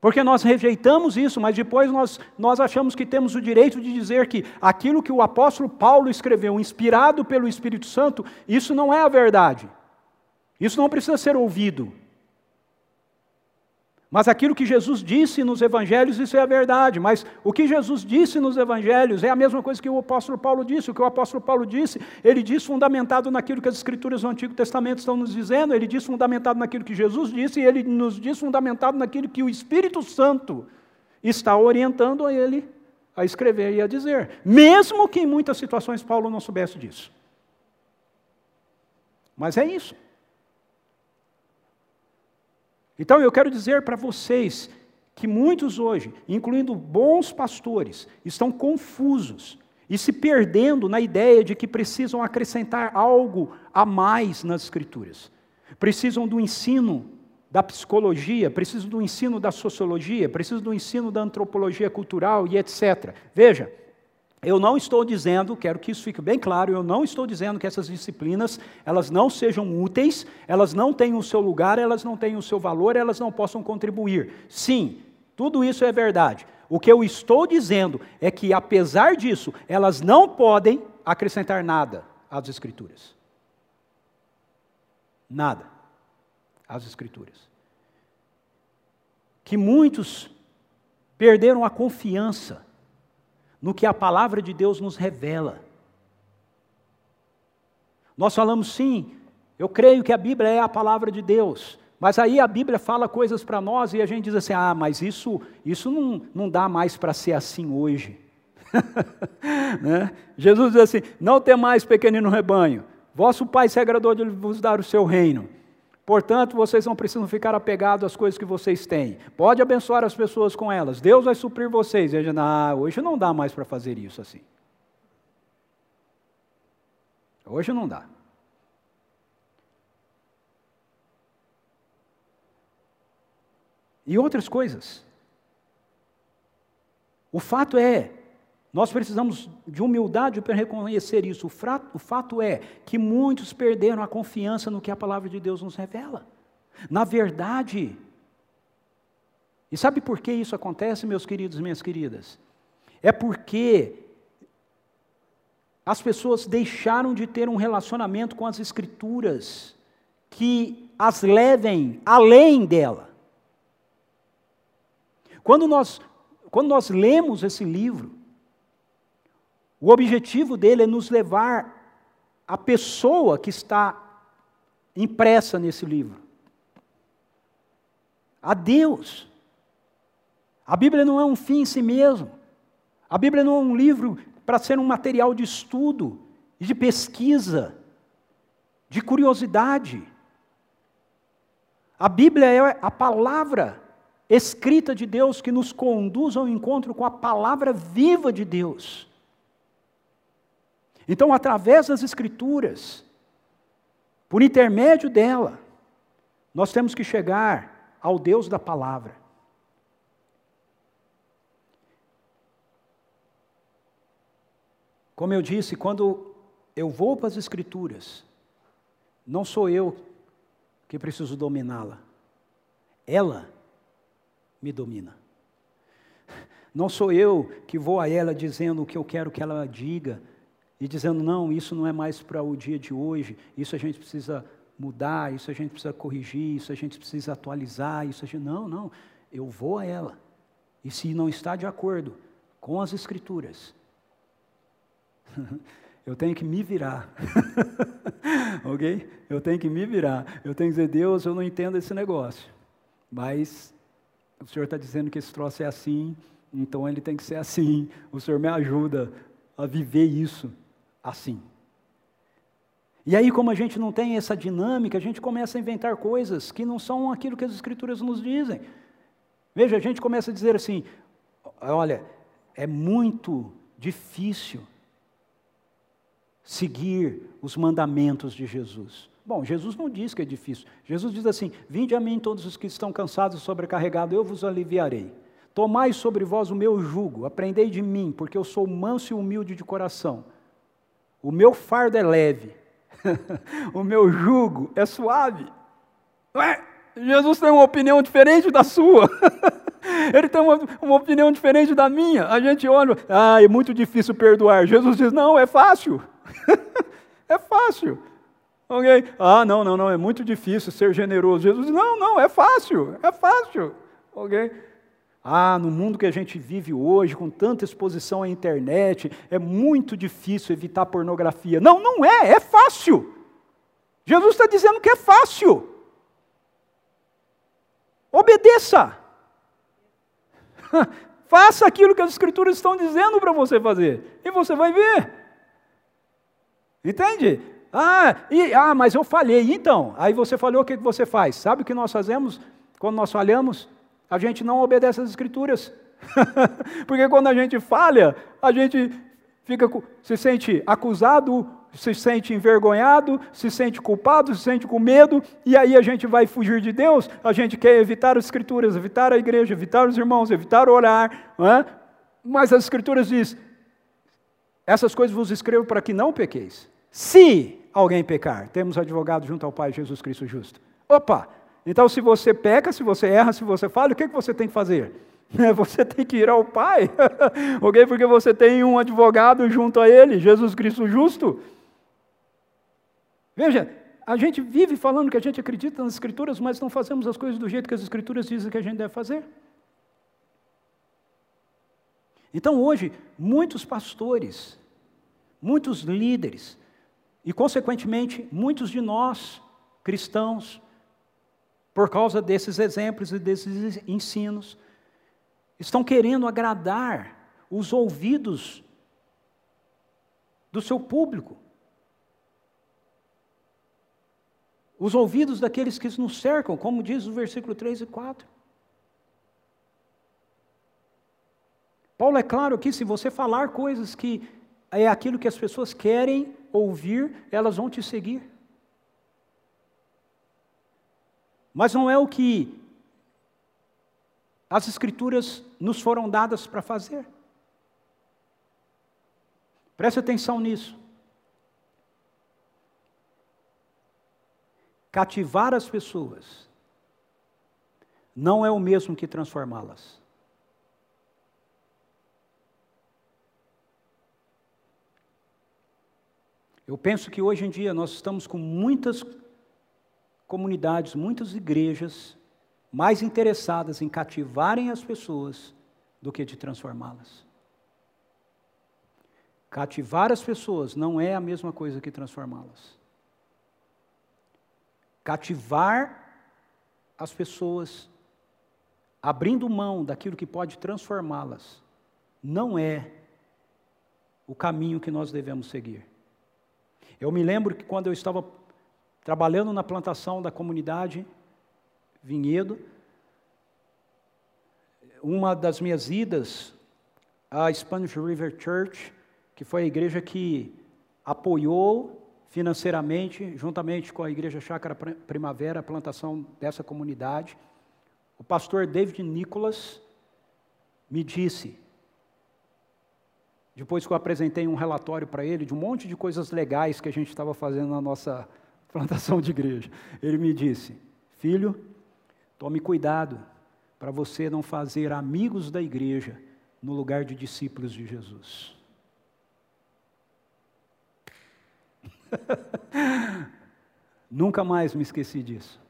Porque nós rejeitamos isso, mas depois nós, nós achamos que temos o direito de dizer que aquilo que o apóstolo Paulo escreveu, inspirado pelo Espírito Santo, isso não é a verdade. Isso não precisa ser ouvido. Mas aquilo que Jesus disse nos evangelhos, isso é a verdade. Mas o que Jesus disse nos evangelhos é a mesma coisa que o apóstolo Paulo disse. O que o apóstolo Paulo disse, ele diz fundamentado naquilo que as escrituras do Antigo Testamento estão nos dizendo, ele diz fundamentado naquilo que Jesus disse, e ele nos diz fundamentado naquilo que o Espírito Santo está orientando a ele a escrever e a dizer. Mesmo que em muitas situações Paulo não soubesse disso. Mas é isso. Então eu quero dizer para vocês que muitos hoje, incluindo bons pastores, estão confusos e se perdendo na ideia de que precisam acrescentar algo a mais nas Escrituras. Precisam do ensino da psicologia, precisam do ensino da sociologia, precisam do ensino da antropologia cultural e etc. Veja, eu não estou dizendo, quero que isso fique bem claro, eu não estou dizendo que essas disciplinas, elas não sejam úteis, elas não tenham o seu lugar, elas não tenham o seu valor, elas não possam contribuir. Sim, tudo isso é verdade. O que eu estou dizendo é que, apesar disso, elas não podem acrescentar nada às Escrituras. Nada às Escrituras. Que muitos perderam a confiança no que a palavra de Deus nos revela. Nós falamos sim, eu creio que a Bíblia é a palavra de Deus, mas aí a Bíblia fala coisas para nós e a gente diz assim: ah, mas isso, isso não, não dá mais para ser assim hoje. né? Jesus diz assim: não tem mais pequenino rebanho, vosso Pai se agradou de vos dar o seu reino. Portanto, vocês não precisam ficar apegados às coisas que vocês têm. Pode abençoar as pessoas com elas. Deus vai suprir vocês. E ah, hoje não dá mais para fazer isso assim. Hoje não dá. E outras coisas. O fato é, nós precisamos de humildade para reconhecer isso. O fato é que muitos perderam a confiança no que a palavra de Deus nos revela. Na verdade, e sabe por que isso acontece, meus queridos e minhas queridas? É porque as pessoas deixaram de ter um relacionamento com as Escrituras que as levem além dela. Quando nós, quando nós lemos esse livro, o objetivo dele é nos levar à pessoa que está impressa nesse livro. A Deus. A Bíblia não é um fim em si mesmo. A Bíblia não é um livro para ser um material de estudo, de pesquisa, de curiosidade. A Bíblia é a palavra escrita de Deus que nos conduz ao encontro com a palavra viva de Deus. Então, através das Escrituras, por intermédio dela, nós temos que chegar ao Deus da palavra. Como eu disse, quando eu vou para as Escrituras, não sou eu que preciso dominá-la, ela me domina. Não sou eu que vou a ela dizendo o que eu quero que ela diga, e dizendo: não, isso não é mais para o dia de hoje, isso a gente precisa mudar, isso a gente precisa corrigir, isso a gente precisa atualizar, isso a gente. Não, não, eu vou a ela. E se não está de acordo com as Escrituras, eu tenho que me virar. ok? Eu tenho que me virar. Eu tenho que dizer, Deus, eu não entendo esse negócio. Mas o Senhor está dizendo que esse troço é assim, então ele tem que ser assim. O Senhor me ajuda a viver isso assim. E aí, como a gente não tem essa dinâmica, a gente começa a inventar coisas que não são aquilo que as Escrituras nos dizem. Veja, a gente começa a dizer assim: olha, é muito difícil seguir os mandamentos de Jesus. Bom, Jesus não diz que é difícil. Jesus diz assim: Vinde a mim todos os que estão cansados e sobrecarregados, eu vos aliviarei. Tomai sobre vós o meu jugo, aprendei de mim, porque eu sou manso e humilde de coração. O meu fardo é leve o meu jugo é suave. Ué, Jesus tem uma opinião diferente da sua. Ele tem uma, uma, opinião diferente da minha. A gente olha, ah, é muito difícil perdoar. Jesus diz, não, é fácil. é fácil. Okay? Ah, não, não, não, é muito difícil ser generoso. Jesus diz, não, não, é fácil, é fácil. Ok? Ah, no mundo que a gente vive hoje, com tanta exposição à internet, é muito difícil evitar pornografia. Não, não é, é fácil. Jesus está dizendo que é fácil. Obedeça. Faça aquilo que as Escrituras estão dizendo para você fazer, e você vai ver. Entende? Ah, e, ah, mas eu falhei. Então, aí você falhou, o que você faz? Sabe o que nós fazemos quando nós falhamos? A gente não obedece às Escrituras. Porque quando a gente falha, a gente fica, se sente acusado, se sente envergonhado, se sente culpado, se sente com medo, e aí a gente vai fugir de Deus, a gente quer evitar as Escrituras, evitar a igreja, evitar os irmãos, evitar orar, é? mas as Escrituras diz: essas coisas vos escrevo para que não pequeis. Se alguém pecar, temos advogado junto ao Pai Jesus Cristo justo. Opa, então, se você peca, se você erra, se você falha, o que, é que você tem que fazer? Você tem que ir ao Pai, ok? Porque você tem um advogado junto a Ele, Jesus Cristo justo. Veja, a gente vive falando que a gente acredita nas Escrituras, mas não fazemos as coisas do jeito que as Escrituras dizem que a gente deve fazer. Então, hoje, muitos pastores, muitos líderes, e, consequentemente, muitos de nós, cristãos, por causa desses exemplos e desses ensinos, estão querendo agradar os ouvidos do seu público, os ouvidos daqueles que nos cercam, como diz o versículo 3 e 4. Paulo é claro que se você falar coisas que é aquilo que as pessoas querem ouvir, elas vão te seguir. Mas não é o que as Escrituras nos foram dadas para fazer. Preste atenção nisso. Cativar as pessoas não é o mesmo que transformá-las. Eu penso que hoje em dia nós estamos com muitas comunidades, muitas igrejas mais interessadas em cativarem as pessoas do que de transformá-las. Cativar as pessoas não é a mesma coisa que transformá-las. Cativar as pessoas, abrindo mão daquilo que pode transformá-las, não é o caminho que nós devemos seguir. Eu me lembro que quando eu estava trabalhando na plantação da comunidade Vinhedo. Uma das minhas idas à Spanish River Church, que foi a igreja que apoiou financeiramente, juntamente com a Igreja Chácara Primavera, a plantação dessa comunidade. O pastor David Nicholas me disse, depois que eu apresentei um relatório para ele de um monte de coisas legais que a gente estava fazendo na nossa plantação de igreja. Ele me disse: Filho, tome cuidado para você não fazer amigos da igreja no lugar de discípulos de Jesus. Nunca mais me esqueci disso.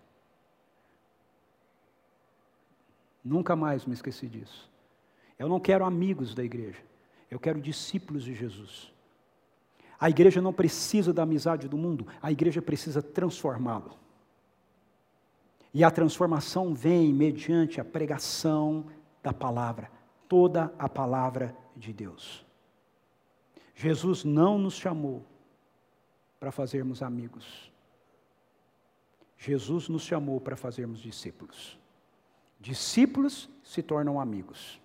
Nunca mais me esqueci disso. Eu não quero amigos da igreja, eu quero discípulos de Jesus. A igreja não precisa da amizade do mundo, a igreja precisa transformá-lo. E a transformação vem mediante a pregação da palavra, toda a palavra de Deus. Jesus não nos chamou para fazermos amigos. Jesus nos chamou para fazermos discípulos. Discípulos se tornam amigos.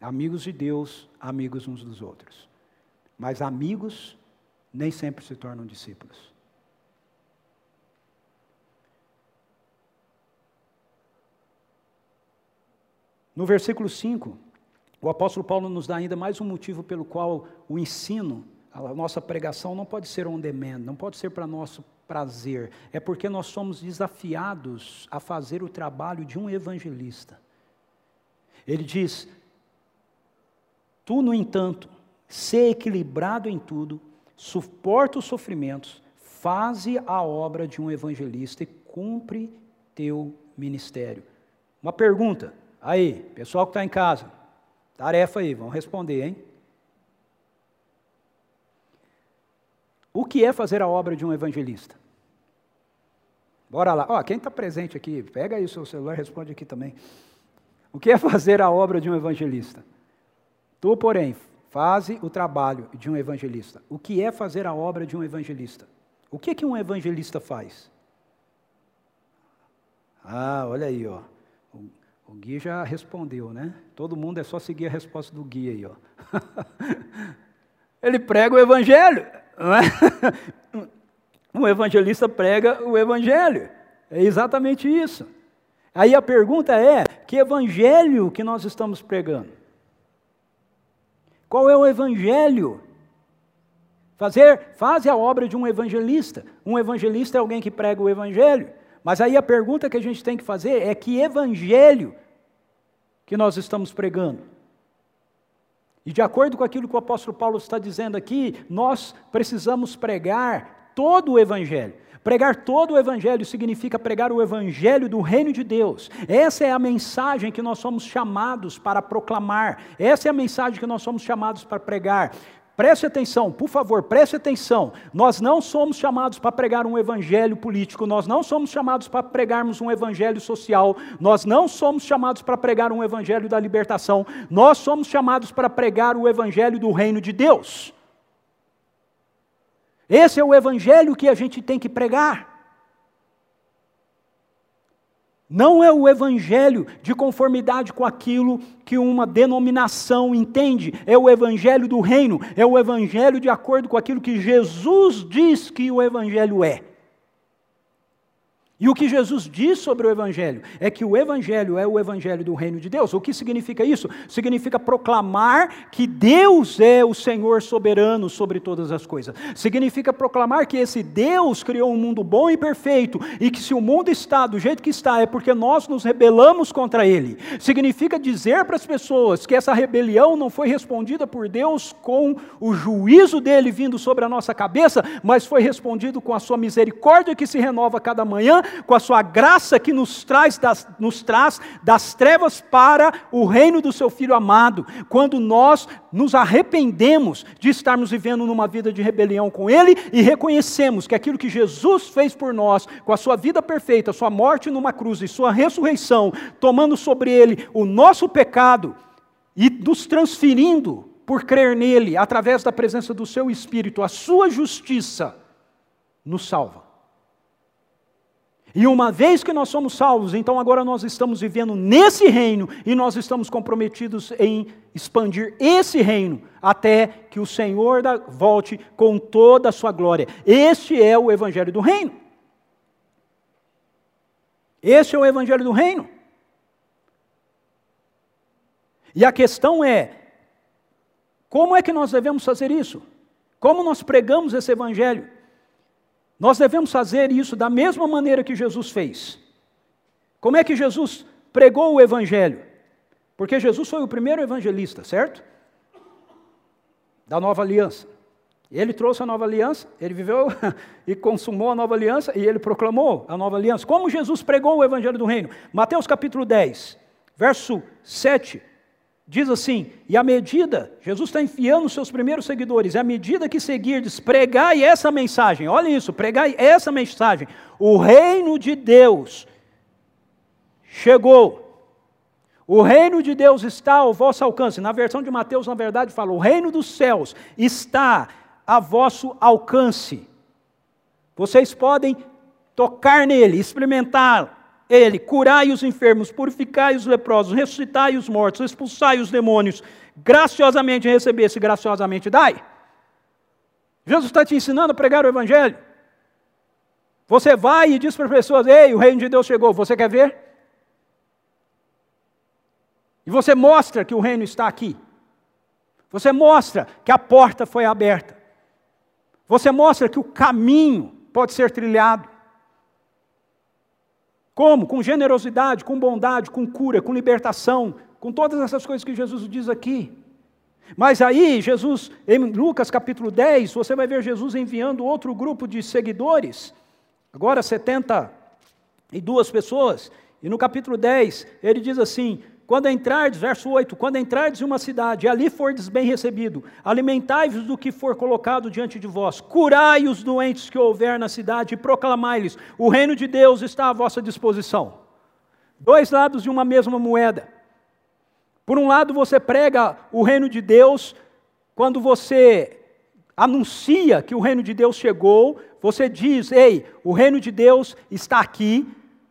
Amigos de Deus, amigos uns dos outros. Mas amigos nem sempre se tornam discípulos. No versículo 5, o apóstolo Paulo nos dá ainda mais um motivo pelo qual o ensino, a nossa pregação não pode ser on demand, não pode ser para nosso prazer, é porque nós somos desafiados a fazer o trabalho de um evangelista. Ele diz: Tu, no entanto, ser equilibrado em tudo, suporta os sofrimentos, faze a obra de um evangelista e cumpre teu ministério. Uma pergunta: Aí, pessoal que está em casa, tarefa aí, vão responder, hein? O que é fazer a obra de um evangelista? Bora lá. Ó, quem está presente aqui, pega aí o seu celular e responde aqui também. O que é fazer a obra de um evangelista? Tu, porém, faze o trabalho de um evangelista. O que é fazer a obra de um evangelista? O que é que um evangelista faz? Ah, olha aí, ó. O guia já respondeu, né? Todo mundo é só seguir a resposta do guia aí, ó. Ele prega o evangelho, não é? Um evangelista prega o evangelho. É exatamente isso. Aí a pergunta é: que evangelho que nós estamos pregando? Qual é o evangelho? Fazer, faz a obra de um evangelista. Um evangelista é alguém que prega o evangelho. Mas aí a pergunta que a gente tem que fazer é que evangelho que nós estamos pregando? E de acordo com aquilo que o apóstolo Paulo está dizendo aqui, nós precisamos pregar todo o evangelho. Pregar todo o Evangelho significa pregar o Evangelho do reino de Deus. Essa é a mensagem que nós somos chamados para proclamar. Essa é a mensagem que nós somos chamados para pregar. Preste atenção, por favor, preste atenção. Nós não somos chamados para pregar um evangelho político, nós não somos chamados para pregarmos um evangelho social, nós não somos chamados para pregar um evangelho da libertação, nós somos chamados para pregar o evangelho do reino de Deus. Esse é o evangelho que a gente tem que pregar. Não é o evangelho de conformidade com aquilo que uma denominação entende, é o evangelho do reino, é o evangelho de acordo com aquilo que Jesus diz que o evangelho é. E o que Jesus diz sobre o Evangelho é que o Evangelho é o Evangelho do reino de Deus. O que significa isso? Significa proclamar que Deus é o Senhor soberano sobre todas as coisas. Significa proclamar que esse Deus criou um mundo bom e perfeito e que se o mundo está do jeito que está é porque nós nos rebelamos contra ele. Significa dizer para as pessoas que essa rebelião não foi respondida por Deus com o juízo dele vindo sobre a nossa cabeça, mas foi respondido com a sua misericórdia que se renova cada manhã com a sua graça que nos traz, das, nos traz das trevas para o reino do seu Filho amado. Quando nós nos arrependemos de estarmos vivendo numa vida de rebelião com Ele e reconhecemos que aquilo que Jesus fez por nós, com a sua vida perfeita, sua morte numa cruz e sua ressurreição, tomando sobre Ele o nosso pecado e nos transferindo por crer nele, através da presença do seu Espírito, a sua justiça, nos salva. E uma vez que nós somos salvos, então agora nós estamos vivendo nesse reino e nós estamos comprometidos em expandir esse reino até que o Senhor volte com toda a sua glória. Este é o evangelho do reino. Este é o evangelho do reino. E a questão é: como é que nós devemos fazer isso? Como nós pregamos esse evangelho? Nós devemos fazer isso da mesma maneira que Jesus fez. Como é que Jesus pregou o Evangelho? Porque Jesus foi o primeiro evangelista, certo? Da nova aliança. Ele trouxe a nova aliança, ele viveu e consumou a nova aliança e ele proclamou a nova aliança. Como Jesus pregou o evangelho do reino? Mateus capítulo 10, verso 7 diz assim: e à medida, Jesus está enfiando os seus primeiros seguidores, e à medida que seguirdes, pregai essa mensagem, olha isso, pregai essa mensagem: o reino de Deus chegou. O reino de Deus está ao vosso alcance. Na versão de Mateus, na verdade, fala: o reino dos céus está a vosso alcance. Vocês podem tocar nele, experimentar ele, curai os enfermos, purificai os leprosos, ressuscitai os mortos, expulsai os demônios, graciosamente recebesse, graciosamente dai. Jesus está te ensinando a pregar o Evangelho. Você vai e diz para as pessoas: Ei, o reino de Deus chegou, você quer ver? E você mostra que o reino está aqui. Você mostra que a porta foi aberta. Você mostra que o caminho pode ser trilhado. Como? Com generosidade, com bondade, com cura, com libertação, com todas essas coisas que Jesus diz aqui. Mas aí, Jesus, em Lucas capítulo 10, você vai ver Jesus enviando outro grupo de seguidores, agora 72 pessoas, e no capítulo 10, ele diz assim: quando entrardes, verso 8, quando entrardes em uma cidade e ali fordes bem recebido, alimentai-vos do que for colocado diante de vós, curai os doentes que houver na cidade e proclamai-lhes, o reino de Deus está à vossa disposição. Dois lados de uma mesma moeda. Por um lado, você prega o reino de Deus quando você anuncia que o reino de Deus chegou, você diz: Ei, o reino de Deus está aqui,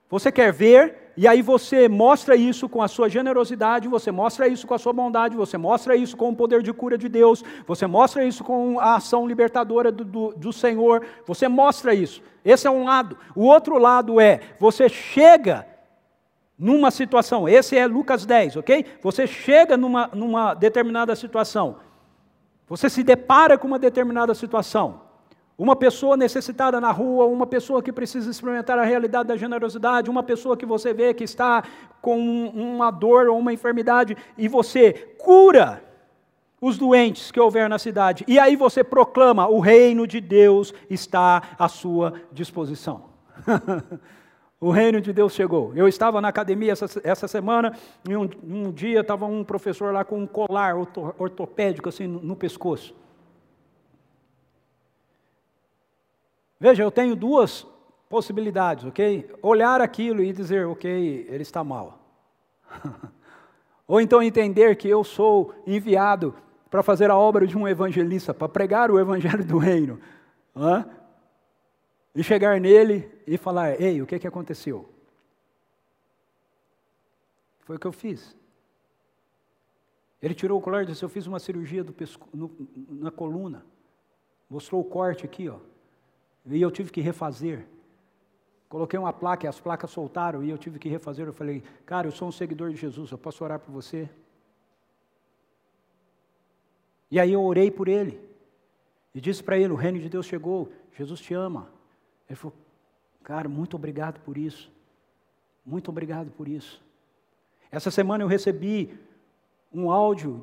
você quer ver, e aí você mostra isso com a sua generosidade, você mostra isso com a sua bondade, você mostra isso com o poder de cura de Deus, você mostra isso com a ação libertadora do, do, do Senhor, você mostra isso. Esse é um lado. O outro lado é, você chega numa situação, esse é Lucas 10, ok? Você chega numa, numa determinada situação, você se depara com uma determinada situação, uma pessoa necessitada na rua, uma pessoa que precisa experimentar a realidade da generosidade, uma pessoa que você vê que está com uma dor ou uma enfermidade e você cura os doentes que houver na cidade. E aí você proclama: o reino de Deus está à sua disposição. o reino de Deus chegou. Eu estava na academia essa, essa semana e um, um dia estava um professor lá com um colar ortopédico assim no, no pescoço. Veja, eu tenho duas possibilidades, ok? Olhar aquilo e dizer, ok, ele está mal. Ou então entender que eu sou enviado para fazer a obra de um evangelista, para pregar o evangelho do reino. Hã? E chegar nele e falar: Ei, o que, que aconteceu? Foi o que eu fiz. Ele tirou o colar e disse: Eu fiz uma cirurgia pesco... no, na coluna. Mostrou o corte aqui, ó. E eu tive que refazer. Coloquei uma placa as placas soltaram e eu tive que refazer. Eu falei, cara, eu sou um seguidor de Jesus, eu posso orar por você? E aí eu orei por ele. E disse para ele: o reino de Deus chegou, Jesus te ama. Ele falou, cara, muito obrigado por isso. Muito obrigado por isso. Essa semana eu recebi um áudio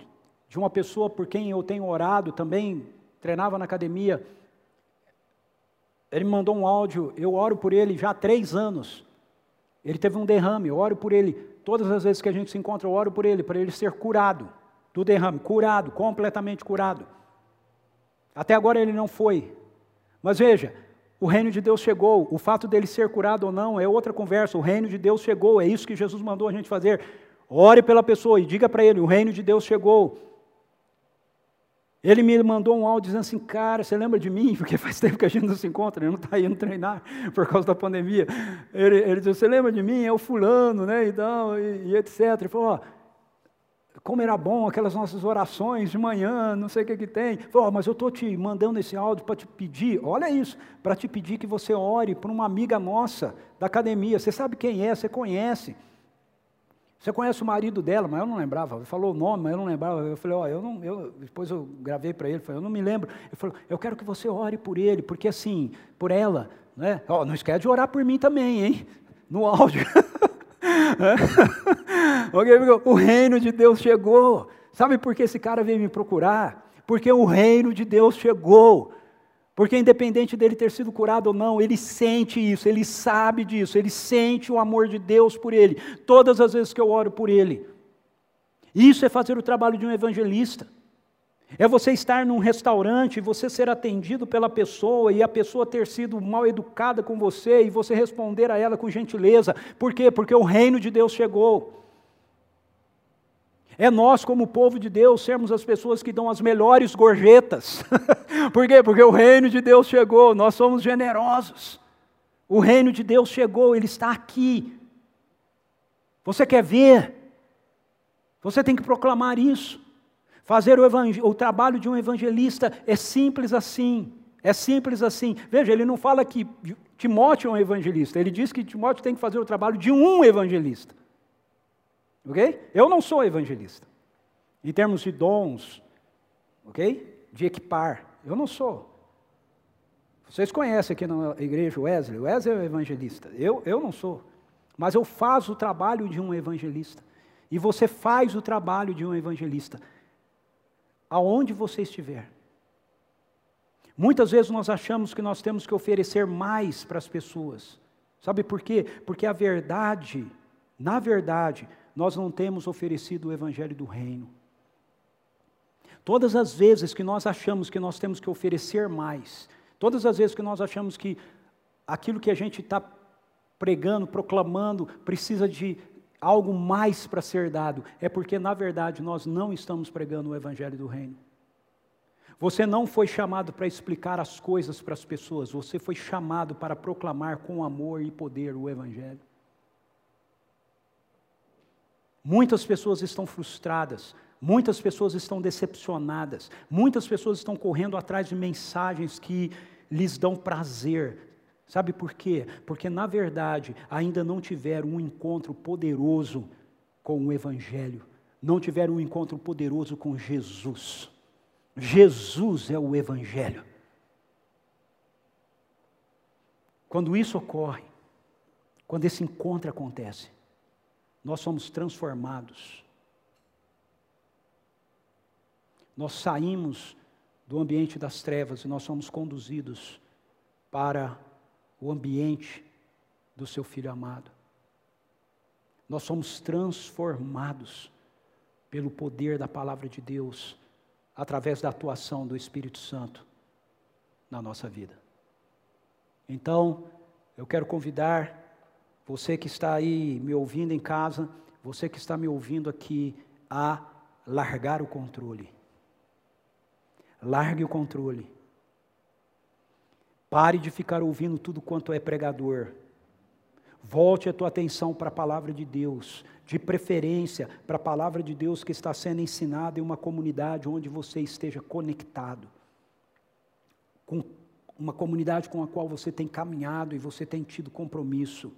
de uma pessoa por quem eu tenho orado, também treinava na academia ele me mandou um áudio, eu oro por ele já há três anos. Ele teve um derrame, eu oro por ele. Todas as vezes que a gente se encontra, eu oro por ele, para ele ser curado do derrame, curado, completamente curado. Até agora ele não foi. Mas veja, o reino de Deus chegou. O fato dele ser curado ou não é outra conversa. O reino de Deus chegou. É isso que Jesus mandou a gente fazer. Ore pela pessoa e diga para ele: o reino de Deus chegou. Ele me mandou um áudio dizendo assim, cara, você lembra de mim? Porque faz tempo que a gente não se encontra, ele não está indo treinar por causa da pandemia. Ele, ele disse, você lembra de mim? É o fulano, né? E, tal, e, e etc. Ele falou, ó, como era bom aquelas nossas orações de manhã, não sei o que que tem. Falou, oh, mas eu estou te mandando esse áudio para te pedir, olha isso, para te pedir que você ore por uma amiga nossa da academia. Você sabe quem é, você conhece. Você conhece o marido dela, mas eu não lembrava. Ele falou o nome, mas eu não lembrava. Eu falei, ó, eu não, eu, depois eu gravei para ele, falei, eu não me lembro. Ele falou, eu quero que você ore por ele, porque assim, por ela, né? Ó, não esquece de orar por mim também, hein? No áudio. o reino de Deus chegou. Sabe por que esse cara veio me procurar? Porque o reino de Deus chegou. Porque independente dele ter sido curado ou não, ele sente isso, ele sabe disso, ele sente o amor de Deus por ele, todas as vezes que eu oro por ele. Isso é fazer o trabalho de um evangelista. É você estar num restaurante e você ser atendido pela pessoa e a pessoa ter sido mal educada com você e você responder a ela com gentileza. Por quê? Porque o reino de Deus chegou. É nós, como povo de Deus, sermos as pessoas que dão as melhores gorjetas. Por quê? Porque o reino de Deus chegou, nós somos generosos. O reino de Deus chegou, ele está aqui. Você quer ver? Você tem que proclamar isso. Fazer o, o, trabalho de um evangelista é simples assim. É simples assim. Veja, ele não fala que Timóteo é um evangelista, ele diz que Timóteo tem que fazer o trabalho de um evangelista. Ok? Eu não sou evangelista. Em termos de dons, ok? De equipar. Eu não sou. Vocês conhecem aqui na igreja Wesley. Wesley é evangelista. Eu, eu não sou. Mas eu faço o trabalho de um evangelista. E você faz o trabalho de um evangelista. Aonde você estiver. Muitas vezes nós achamos que nós temos que oferecer mais para as pessoas. Sabe por quê? Porque a verdade, na verdade, nós não temos oferecido o Evangelho do Reino. Todas as vezes que nós achamos que nós temos que oferecer mais, todas as vezes que nós achamos que aquilo que a gente está pregando, proclamando, precisa de algo mais para ser dado, é porque, na verdade, nós não estamos pregando o Evangelho do Reino. Você não foi chamado para explicar as coisas para as pessoas, você foi chamado para proclamar com amor e poder o Evangelho. Muitas pessoas estão frustradas, muitas pessoas estão decepcionadas, muitas pessoas estão correndo atrás de mensagens que lhes dão prazer. Sabe por quê? Porque, na verdade, ainda não tiveram um encontro poderoso com o Evangelho, não tiveram um encontro poderoso com Jesus. Jesus é o Evangelho. Quando isso ocorre, quando esse encontro acontece, nós somos transformados. Nós saímos do ambiente das trevas e nós somos conduzidos para o ambiente do seu filho amado. Nós somos transformados pelo poder da palavra de Deus, através da atuação do Espírito Santo na nossa vida. Então, eu quero convidar você que está aí me ouvindo em casa, você que está me ouvindo aqui, a largar o controle. Largue o controle. Pare de ficar ouvindo tudo quanto é pregador. Volte a tua atenção para a palavra de Deus, de preferência para a palavra de Deus que está sendo ensinada em uma comunidade onde você esteja conectado, com uma comunidade com a qual você tem caminhado e você tem tido compromisso.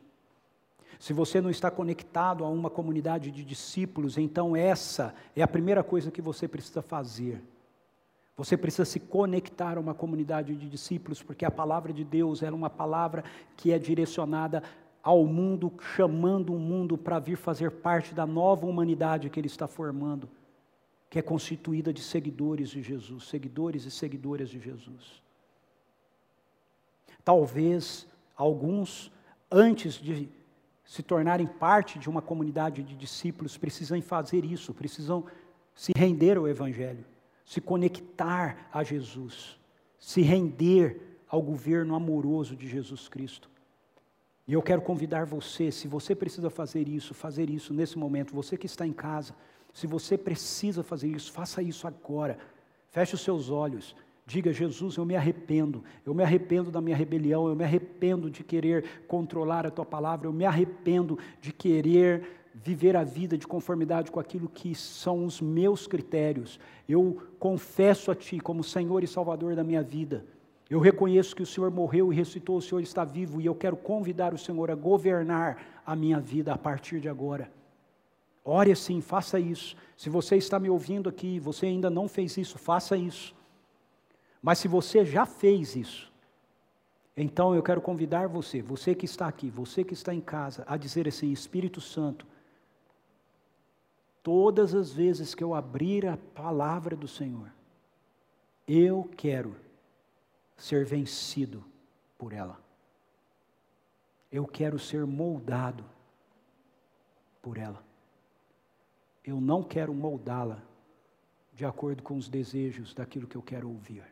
Se você não está conectado a uma comunidade de discípulos, então essa é a primeira coisa que você precisa fazer. Você precisa se conectar a uma comunidade de discípulos, porque a palavra de Deus era uma palavra que é direcionada ao mundo, chamando o mundo para vir fazer parte da nova humanidade que Ele está formando, que é constituída de seguidores de Jesus, seguidores e seguidoras de Jesus. Talvez alguns, antes de se tornarem parte de uma comunidade de discípulos, precisam fazer isso, precisam se render ao Evangelho, se conectar a Jesus, se render ao governo amoroso de Jesus Cristo. E eu quero convidar você, se você precisa fazer isso, fazer isso nesse momento, você que está em casa, se você precisa fazer isso, faça isso agora. Feche os seus olhos Diga, Jesus, eu me arrependo, eu me arrependo da minha rebelião, eu me arrependo de querer controlar a tua palavra, eu me arrependo de querer viver a vida de conformidade com aquilo que são os meus critérios. Eu confesso a Ti como Senhor e Salvador da minha vida. Eu reconheço que o Senhor morreu e ressuscitou, o Senhor está vivo e eu quero convidar o Senhor a governar a minha vida a partir de agora. Ore assim, faça isso. Se você está me ouvindo aqui, você ainda não fez isso, faça isso. Mas se você já fez isso, então eu quero convidar você, você que está aqui, você que está em casa, a dizer assim: Espírito Santo, todas as vezes que eu abrir a palavra do Senhor, eu quero ser vencido por ela. Eu quero ser moldado por ela. eu não quero moldá-la de acordo com os desejos daquilo que eu quero ouvir.